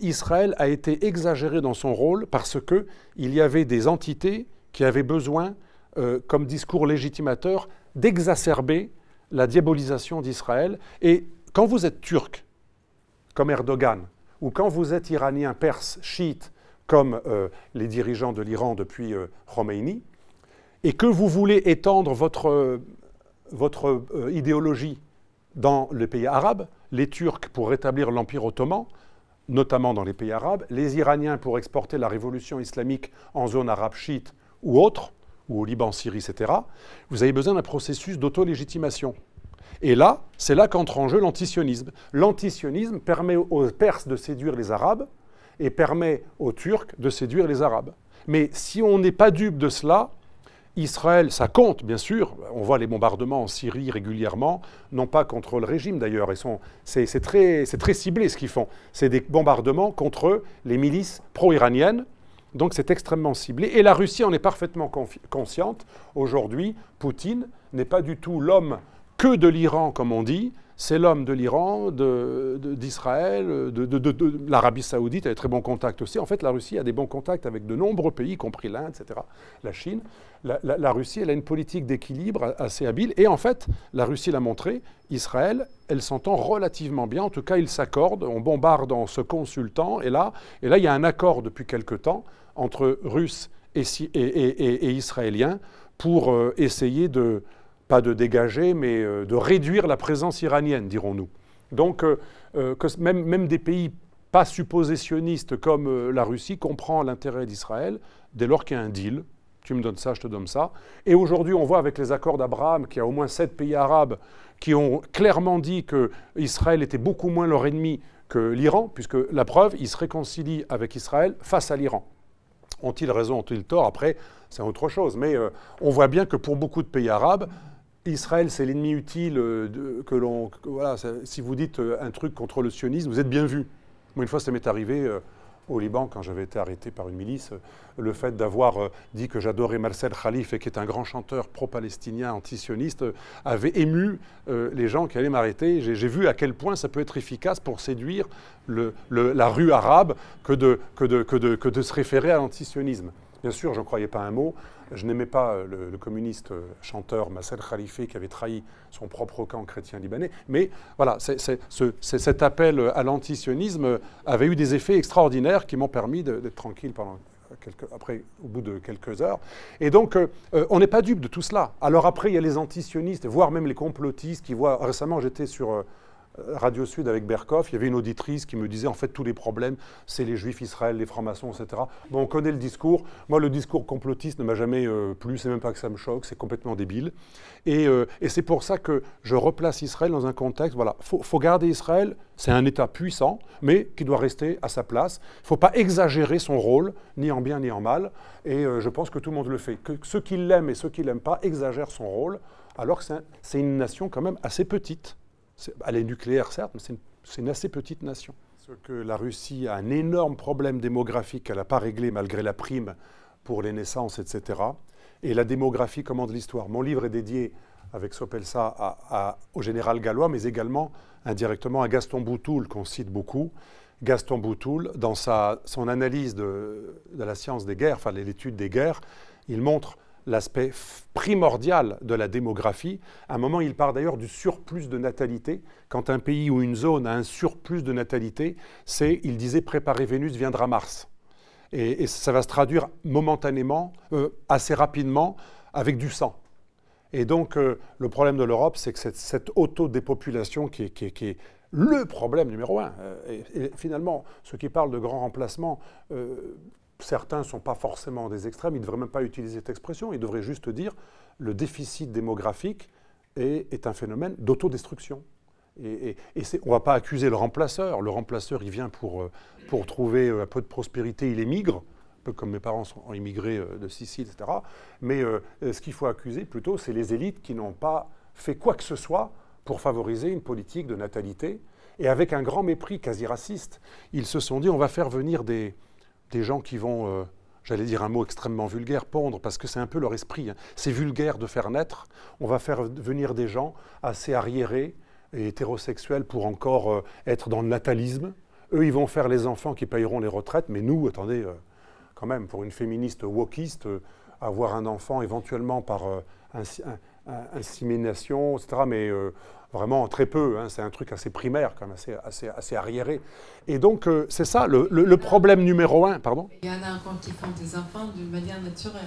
Israël a été exagéré dans son rôle parce qu'il y avait des entités qui avaient besoin, comme discours légitimateur, d'exacerber la diabolisation d'Israël. Et quand vous êtes turc, comme Erdogan, ou quand vous êtes iranien, perse, chiite, comme euh, les dirigeants de l'Iran depuis euh, Khomeini, et que vous voulez étendre votre, euh, votre idéologie dans les pays arabes, les Turcs pour rétablir l'Empire ottoman, notamment dans les pays arabes, les Iraniens pour exporter la révolution islamique en zone arabe chiite ou autre, ou au Liban, Syrie, etc., vous avez besoin d'un processus d'auto-légitimation. Et là, c'est là qu'entre en jeu l'antisionisme. L'antisionisme permet aux Perses de séduire les Arabes et permet aux Turcs de séduire les Arabes. Mais si on n'est pas dupe de cela, Israël, ça compte, bien sûr. On voit les bombardements en Syrie régulièrement, non pas contre le régime d'ailleurs. C'est très, très ciblé ce qu'ils font. C'est des bombardements contre les milices pro-iraniennes. Donc c'est extrêmement ciblé. Et la Russie en est parfaitement consciente. Aujourd'hui, Poutine n'est pas du tout l'homme que de l'Iran, comme on dit, c'est l'homme de l'Iran, d'Israël, de, l'Arabie saoudite, a très bons contacts aussi. En fait, la Russie a des bons contacts avec de nombreux pays, y compris l'Inde, etc., la Chine. La, Russie, elle a une politique d'équilibre assez habile. Et en fait, la Russie l'a montré, Israël, elle s'entend relativement bien. En tout cas, ils s'accordent, on bombarde en se consultant. Et là, et là, il y a un accord depuis quelque temps entre Russes et Israéliens pour euh, essayer de pas de dégager, mais euh, de réduire la présence iranienne, dirons-nous. Donc, euh, euh, même, même, des pays pas suppositionnistes comme la Russie comprend l'intérêt d'Israël dès lors qu'il y a un deal. Tu me donnes ça, je te donne ça. Et aujourd'hui, on voit avec les accords d'Abraham qu'il y a au moins sept pays arabes qui ont clairement dit que Israël était beaucoup moins leur ennemi que l'Iran, puisque la preuve, ils se réconcilient avec Israël face à l'Iran. Ont-ils raison, ont-ils tort? Après, c'est autre chose. Mais on voit bien que pour beaucoup de pays arabes, Israël, c'est l'ennemi utile euh, que l'on. Voilà, si vous dites euh, un truc contre le sionisme, vous êtes bien vu. Moi, une fois, ça m'est arrivé euh, au Liban, quand j'avais été arrêté par une milice, le fait d'avoir dit que j'adorais Marcel Khalif, et qui est un grand chanteur pro-palestinien, anti-sioniste, avait ému les gens qui allaient m'arrêter. J'ai vu à quel point ça peut être efficace pour séduire la rue arabe que de, que de se référer à l'antisionisme. Bien sûr, je ne croyais pas un mot. Je n'aimais pas euh, le, communiste euh, chanteur Massel Khalife qui avait trahi son propre camp chrétien libanais. Mais voilà, cet appel à l'antisionisme avait eu des effets extraordinaires qui m'ont permis d'être tranquille pendant Quelques, après, au bout de quelques heures. Et donc, euh, on n'est pas dupe de tout cela. Alors après, il y a les antisionistes, voire même les complotistes qui voient. Récemment, j'étais sur Radio Sud avec Berkoff, il y avait une auditrice qui me disait en fait tous les problèmes, c'est les juifs Israël, les francs-maçons, etc. Bon, on connaît le discours. Moi, le discours complotiste ne m'a jamais euh, plu, c'est même pas que ça me choque, c'est complètement débile. Euh, et, c'est pour ça que je replace Israël dans un contexte, voilà, il faut, garder Israël, c'est un État puissant, mais qui doit rester à sa place. Il ne faut pas exagérer son rôle, ni en bien ni en mal. Et euh, je pense que tout le monde le fait. Que ceux qui l'aiment et ceux qui l'aiment pas exagèrent son rôle, alors que c'est une nation quand même assez petite. Elle est nucléaire, certes, mais c'est une, assez petite nation. Que la Russie a un énorme problème démographique qu'elle n'a pas réglé malgré la prime pour les naissances, etc. Et la démographie commande l'histoire. Mon livre est dédié avec Sopelsa à, au général gallois, mais également indirectement à Gaston Boutoul, qu'on cite beaucoup. Gaston Boutoul, dans sa, son analyse de la science des guerres, enfin l'étude des guerres, il montre l'aspect primordial de la démographie. À un moment, il part d'ailleurs du surplus de natalité. Quand un pays ou une zone a un surplus de natalité, c'est, il disait, préparer Vénus viendra Mars. Et, ça va se traduire momentanément, euh, assez rapidement, avec du sang. Et donc, euh, le problème de l'Europe, c'est que cette, cette auto-dépopulation qui est, le problème numéro un. Euh, et, finalement, ceux qui parlent de grand remplacement, certains ne sont pas forcément des extrêmes, ils ne devraient même pas utiliser cette expression, ils devraient juste dire le déficit démographique est, un phénomène d'autodestruction. Et, on ne va pas accuser le remplaceur. Le remplaceur, il vient pour, euh, trouver euh, un peu de prospérité, il émigre, un peu comme mes parents ont immigré euh, de Sicile, etc. Mais ce qu'il faut accuser plutôt, c'est les élites qui n'ont pas fait quoi que ce soit pour favoriser une politique de natalité. Et avec un grand mépris quasi raciste, ils se sont dit on va faire venir des, des gens qui vont, euh, j'allais dire un mot extrêmement vulgaire, pondre, parce que c'est un peu leur esprit. Hein. C'est vulgaire de faire naître. On va faire venir des gens assez arriérés et hétérosexuels pour encore euh, être dans le natalisme. Eux, ils vont faire les enfants qui payeront les retraites, mais nous, attendez, euh, quand même, pour une féministe wokiste, avoir un enfant éventuellement par insémination, etc., mais vraiment très peu. Hein, c'est un truc assez primaire, quand même, assez, assez, assez arriéré. Et donc, euh, c'est ça le, le, problème numéro un. Pardon Il y en a encore qui font des enfants d'une manière naturelle.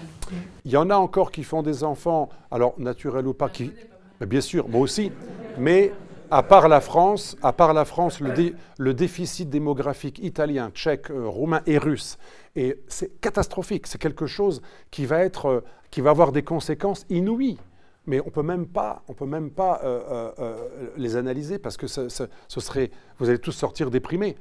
Il y en a encore qui font des enfants, alors naturels ou pas, qui, bien sûr, moi aussi, mais à part la France, à part la France le, déficit démographique italien, tchèque, euh, roumain et russe, et c'est catastrophique. C'est quelque chose qui va, être, euh, qui va avoir des conséquences inouïes mais on peut même pas, on peut même pas euh, euh, euh, les analyser parce que ce, serait, vous allez tous sortir déprimés.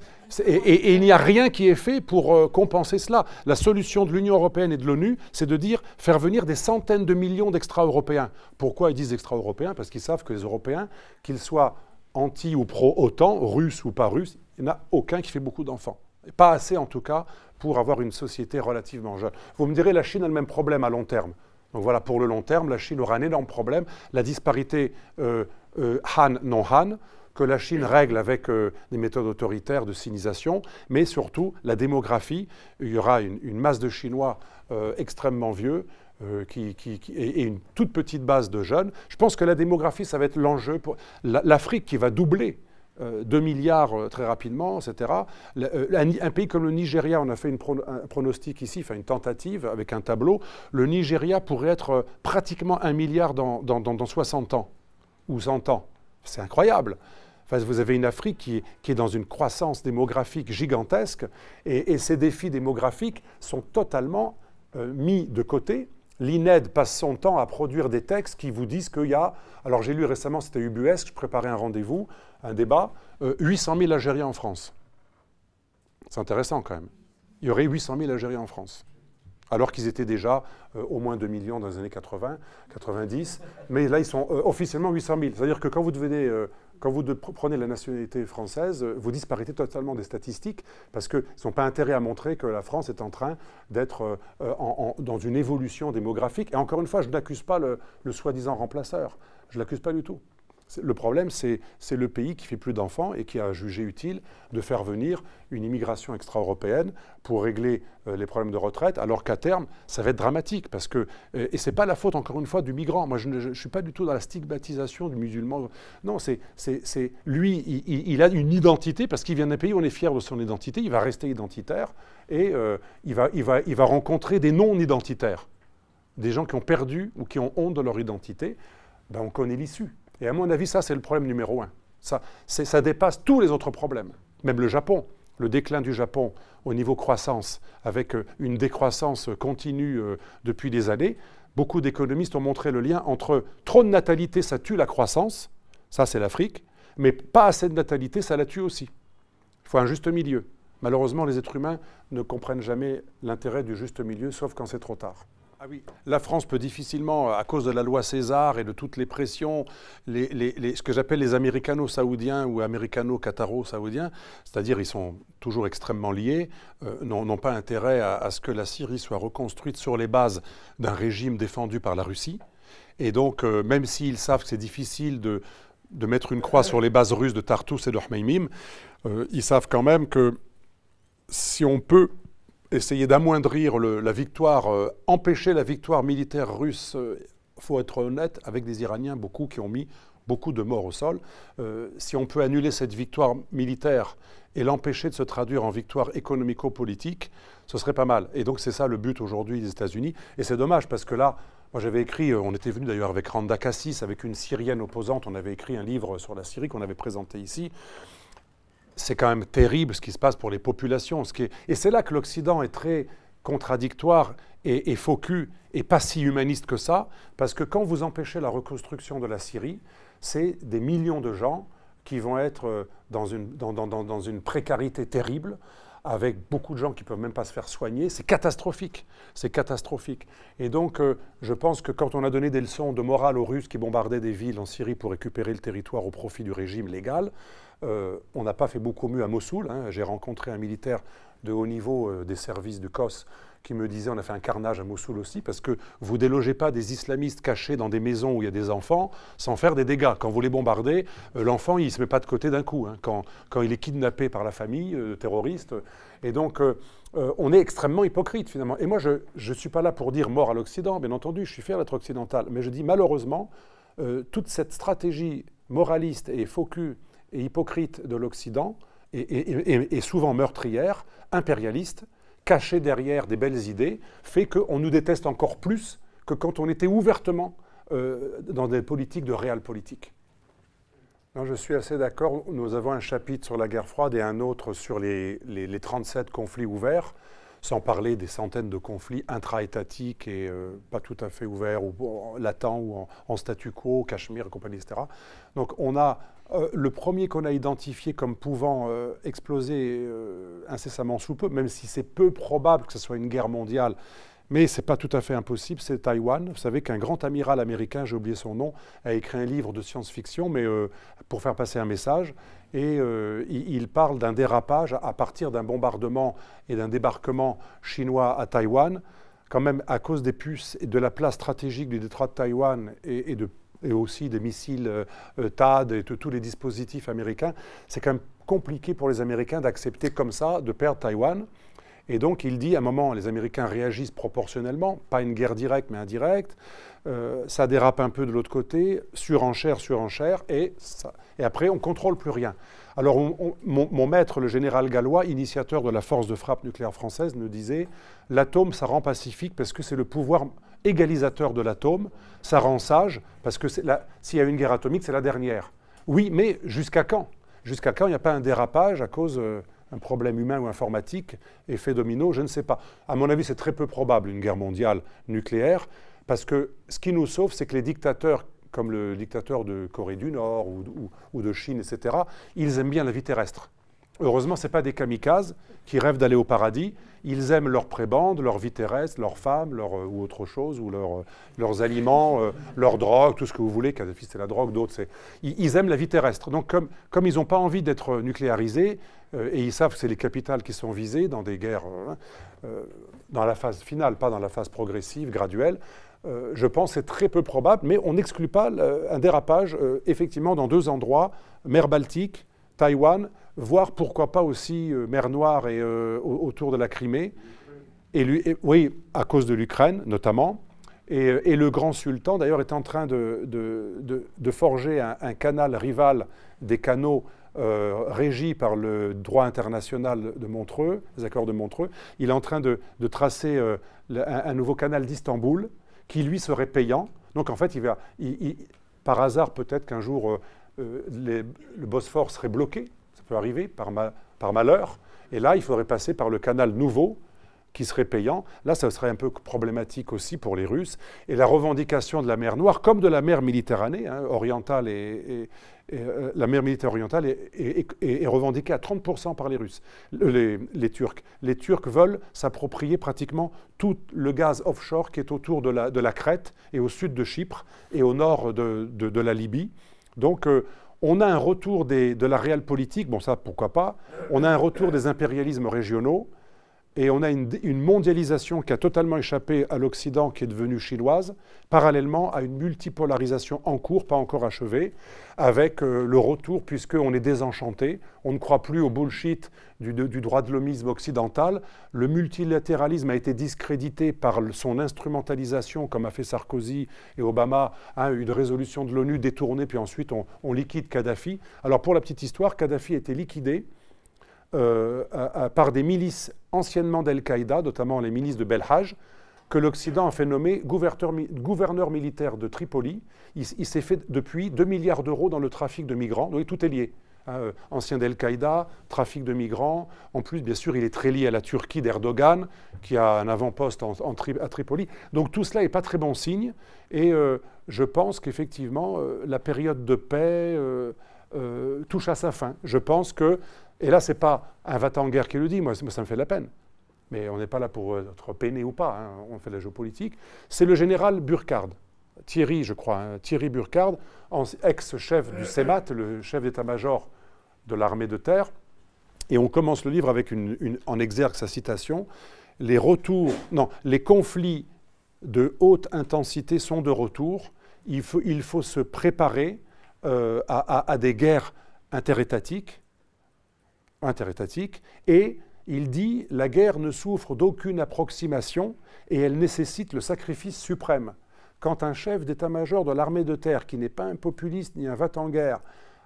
Et, il n'y a rien qui est fait pour compenser cela. La solution de l'Union européenne et de l'ONU, c'est de dire faire venir des centaines de millions d'extra-européens. Pourquoi ils disent extra-européens? Parce qu'ils savent que les Européens, qu'ils soient anti ou pro-OTAN, russes ou pas russes, il n'y en a aucun qui fait beaucoup d'enfants. Pas assez en tout cas pour avoir une société relativement jeune. Vous me direz, la Chine a le même problème à long terme. Donc voilà, pour le long terme, la Chine aura un énorme problème. La disparité euh, euh, Han-non-Han, que la Chine règle avec euh, des méthodes autoritaires de sinisation, mais surtout la démographie. Il y aura une, masse de Chinois extrêmement vieux. Qui, et, une toute petite base de jeunes. Je pense que la démographie, ça va être l'enjeu pour l'Afrique qui va doubler 2 euh, milliards euh, très rapidement, etc. Euh, un, pays comme le Nigeria, on a fait une un pronostic ici, enfin une tentative avec un tableau, le Nigeria pourrait être pratiquement un milliard dans, 60 ans ou 100 ans. C'est incroyable. vous avez une Afrique qui, est dans une croissance démographique gigantesque et, ces défis démographiques sont totalement mis de côté L'INED passe son temps à produire des textes qui vous disent qu'il y a, alors j'ai lu récemment, c'était UBS, je préparais un rendez-vous, un débat, 800 euh, 000 Algériens en France. C'est intéressant quand même. Il y aurait 800 000 Algériens en France. Alors qu'ils étaient déjà euh, au moins 2 millions dans les années 80, 90. Mais là, ils sont euh, officiellement 800 000. C'est-à-dire que quand vous devenez quand vous prenez la nationalité française, vous disparaissez totalement des statistiques parce qu'ils n'ont pas intérêt à montrer que la France est en train d'être dans une évolution démographique. Et encore une fois, je n'accuse pas le, le soi-disant remplaceur. Je ne l'accuse pas du tout. Le problème, c'est le pays qui fait plus d'enfants et qui a jugé utile de faire venir une immigration extra-européenne pour régler euh, les problèmes de retraite, alors qu'à terme, ça va être dramatique. Parce que, euh, et ce n'est pas la faute, encore une fois, du migrant. Moi, je ne suis pas du tout dans la stigmatisation du musulman. Non, c'est lui, il, a une identité parce qu'il vient d'un pays où on est fier de son identité, il va rester identitaire et euh, il, va, il, va, il va rencontrer des non-identitaires, des gens qui ont perdu ou qui ont honte de leur identité. Ben, on connaît l'issue. Et à mon avis, ça, c'est le problème numéro un. Ça, dépasse tous les autres problèmes. Même le Japon, le déclin du Japon au niveau croissance, avec euh, une décroissance continue euh, depuis des années, beaucoup d'économistes ont montré le lien entre trop de natalité, ça tue la croissance, ça c'est l'Afrique, mais pas assez de natalité, ça la tue aussi. Il faut un juste milieu. Malheureusement, les êtres humains ne comprennent jamais l'intérêt du juste milieu, sauf quand c'est trop tard. Ah. La France peut difficilement, à cause de la loi César et de toutes les pressions, ce que j'appelle les américano-saoudiens ou américano-qataro-saoudiens, c'est-à-dire ils sont toujours extrêmement liés, euh, n'ont pas intérêt à, ce que la Syrie soit reconstruite sur les bases d'un régime défendu par la Russie. Et donc, euh, même s'ils savent que c'est difficile de, mettre une croix sur les bases russes de Tartus et de euh, ils savent quand même que si on peut essayer d'amoindrir la victoire, euh, empêcher la victoire militaire russe, il euh, faut être honnête, avec des Iraniens, beaucoup qui ont mis beaucoup de morts au sol. Euh, si on peut annuler cette victoire militaire et l'empêcher de se traduire en victoire économico-politique, ce serait pas mal. Et donc c'est ça le but aujourd'hui des États-Unis. Et c'est dommage parce que là, moi j'avais écrit, on était venu d'ailleurs avec Randa Kassis, avec une Syrienne opposante, on avait écrit un livre sur la Syrie qu'on avait présenté ici c'est quand même terrible ce qui se passe pour les populations. Et c'est là que l'Occident est très contradictoire et, et et pas si humaniste que ça, parce que quand vous empêchez la reconstruction de la Syrie, c'est des millions de gens qui vont être euh, dans une, dans, une précarité terrible, avec beaucoup de gens qui ne peuvent même pas se faire soigner. C'est catastrophique. C'est catastrophique. Et donc, euh, je pense que quand on a donné des leçons de morale aux Russes qui bombardaient des villes en Syrie pour récupérer le territoire au profit du régime légal, euh, on n'a pas fait beaucoup mieux à Mossoul. Hein. J'ai rencontré un militaire de haut niveau euh, des services de COS qui me disait on a fait un carnage à Mossoul aussi parce que vous délogez pas des islamistes cachés dans des maisons où il y a des enfants sans faire des dégâts. Quand vous les bombardez, euh, l'enfant il se met pas de côté d'un coup. Hein. Quand, il est kidnappé par la famille terroriste, et donc on est extrêmement hypocrite finalement. Et moi je ne suis pas là pour dire mort à l'Occident, bien entendu, je suis fier d'être occidental, mais je dis malheureusement toute cette stratégie moraliste et focus et hypocrite de l'Occident, et, souvent meurtrière, impérialiste, cachée derrière des belles idées, fait qu'on nous déteste encore plus que quand on était ouvertement euh, dans des politiques de réel politique. Je suis assez d'accord. Nous avons un chapitre sur la guerre froide et un autre sur les, les, 37 conflits ouverts, sans parler des centaines de conflits intra-étatiques et euh, pas tout à fait ouverts, ou latents, ou en, statu quo, Cachemire etc. Donc on a euh, le premier qu'on a identifié comme pouvant euh, exploser incessamment sous peu, même si c'est peu probable que ce soit une guerre mondiale, mais ce n'est pas tout à fait impossible, c'est Taïwan. Vous savez qu'un grand amiral américain, j'ai oublié son nom, a écrit un livre de science-fiction, mais euh, pour faire passer un message. Et euh, il, parle d'un dérapage à partir d'un bombardement et d'un débarquement chinois à Taïwan, quand même à cause des puces et de la place stratégique du détroit de Taïwan et, aussi des missiles euh, TAD et tous les dispositifs américains. C'est quand même compliqué pour les Américains d'accepter comme ça de perdre Taïwan. Et donc il dit à un moment, les Américains réagissent proportionnellement, pas une guerre directe mais indirecte, euh, ça dérape un peu de l'autre côté, surenchère, surenchère, et, et après on contrôle plus rien. Alors mon, maître, le général gallois, initiateur de la force de frappe nucléaire française, nous disait, l'atome, ça rend pacifique parce que c'est le pouvoir égalisateur de l'atome, ça rend sage parce que s'il y a une guerre atomique, c'est la dernière. Oui, mais jusqu'à quand? Jusqu'à quand il n'y a pas un dérapage à cause... Euh, un problème humain ou informatique, effet domino, je ne sais pas. À mon avis, c'est très peu probable une guerre mondiale nucléaire, parce que ce qui nous sauve, c'est que les dictateurs, comme le dictateur de Corée du Nord ou, de Chine, etc., ils aiment bien la vie terrestre. Heureusement, ce pas des kamikazes qui rêvent d'aller au paradis. Ils aiment leur prébande, leur vie terrestre, leurs femmes, leur, euh, ou autre chose, ou leur, euh, leurs aliments, euh, leur drogue, tout ce que vous voulez. Kadhafi, c'est la drogue, d'autres, c'est... Ils, aiment la vie terrestre. Donc, comme, comme ils n'ont pas envie d'être nucléarisés, et ils savent que c'est les capitales qui sont visées dans des guerres, dans la phase finale, pas dans la phase progressive, graduelle, je pense que c'est très peu probable, mais on n'exclut pas un dérapage, effectivement, dans deux endroits, mer Baltique, Taïwan, voire pourquoi pas aussi euh, mer Noire et euh, autour de la Crimée. Et, lui, oui, à cause de l'Ukraine notamment. Et, euh, le grand sultan, d'ailleurs, est en train de, forger un, canal rival des canaux régis par le droit international de Montreux, les accords de Montreux. Il est en train de, tracer un, nouveau canal d'Istanbul qui, lui, serait payant. Donc, en fait, il va, par hasard, peut-être qu'un jour, le Bosphore serait bloqué peut arriver par, malheur. Et là, il faudrait passer par le canal nouveau qui serait payant. Là, ça serait un peu problématique aussi pour les Russes. Et la revendication de la mer Noire, comme de la mer Méditerranée, hein, orientale et, euh, la mer Méditerranée orientale est, revendiquée à 30% par les Russes, les, Turcs. Les Turcs veulent s'approprier pratiquement tout le gaz offshore qui est autour de la, Crète et au sud de Chypre et au nord de, la Libye. Donc, euh, on a un retour de la réelle politique, bon ça pourquoi pas, on a un retour des impérialismes régionaux, et on a une, mondialisation qui a totalement échappé à l'Occident, qui est devenue chinoise, parallèlement à une multipolarisation en cours, pas encore achevée, avec euh, le retour, puisqu'on est désenchanté, on ne croit plus au bullshit du, droit de l'homisme occidental, le multilatéralisme a été discrédité par son instrumentalisation, comme a fait Sarkozy et Obama, hein, une résolution de l'ONU détournée, puis ensuite on, on liquide Kadhafi. Alors pour la petite histoire, Kadhafi a été liquidé euh, par des milices anciennement d'Al-Qaïda, notamment les milices de Belhaj, que l'Occident a fait nommer gouverneur, militaire de Tripoli. Il, s'est fait depuis 2 milliards d'euros dans le trafic de migrants. Donc tout est lié. Hein, euh, ancien d'Al-Qaïda, trafic de migrants. En plus, bien sûr, il est très lié à la Turquie d'Erdogan, qui a un avant-poste à Tripoli. Donc tout cela n'est pas très bon signe. Et euh, je pense qu'effectivement, la période de paix touche à sa fin. Je pense que et là, ce n'est pas un va-t-en-guerre qui le dit, moi, ça me fait la peine. Mais on n'est pas là pour euh, être peiné ou pas, hein, on fait la géopolitique. C'est le général Burkhard, Thierry, je crois, hein, Thierry Burkhard, ex-chef du CEMAT, le chef d'état-major de l'armée de terre. Et on commence le livre avec en exergue sa citation Les retours, non, les conflits de haute intensité sont de retour. Il faut, il faut se préparer euh, à, des guerres interétatiques interétatique, et il dit la guerre ne souffre d'aucune approximation et elle nécessite le sacrifice suprême. Quand un chef d'état-major de l'armée de terre, qui n'est pas un populiste ni un va-t-en-guerre,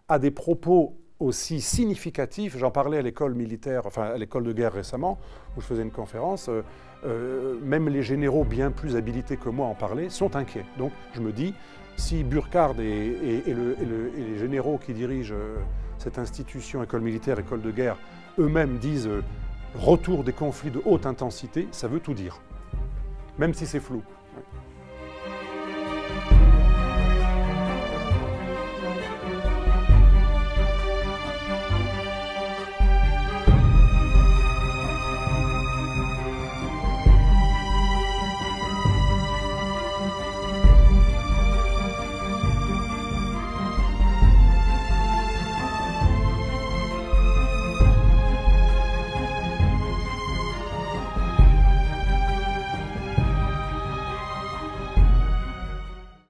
a des propos aussi significatif. J'en parlais à l'école militaire, enfin à l'école de guerre récemment, où je faisais une conférence. Euh, euh, même les généraux bien plus habilités que moi en parler sont inquiets. Donc je me dis, si Burkhardt et, les généraux qui dirigent euh, cette institution, école militaire, école de guerre, eux-mêmes disent retour des conflits de haute intensité, ça veut tout dire, même si c'est flou.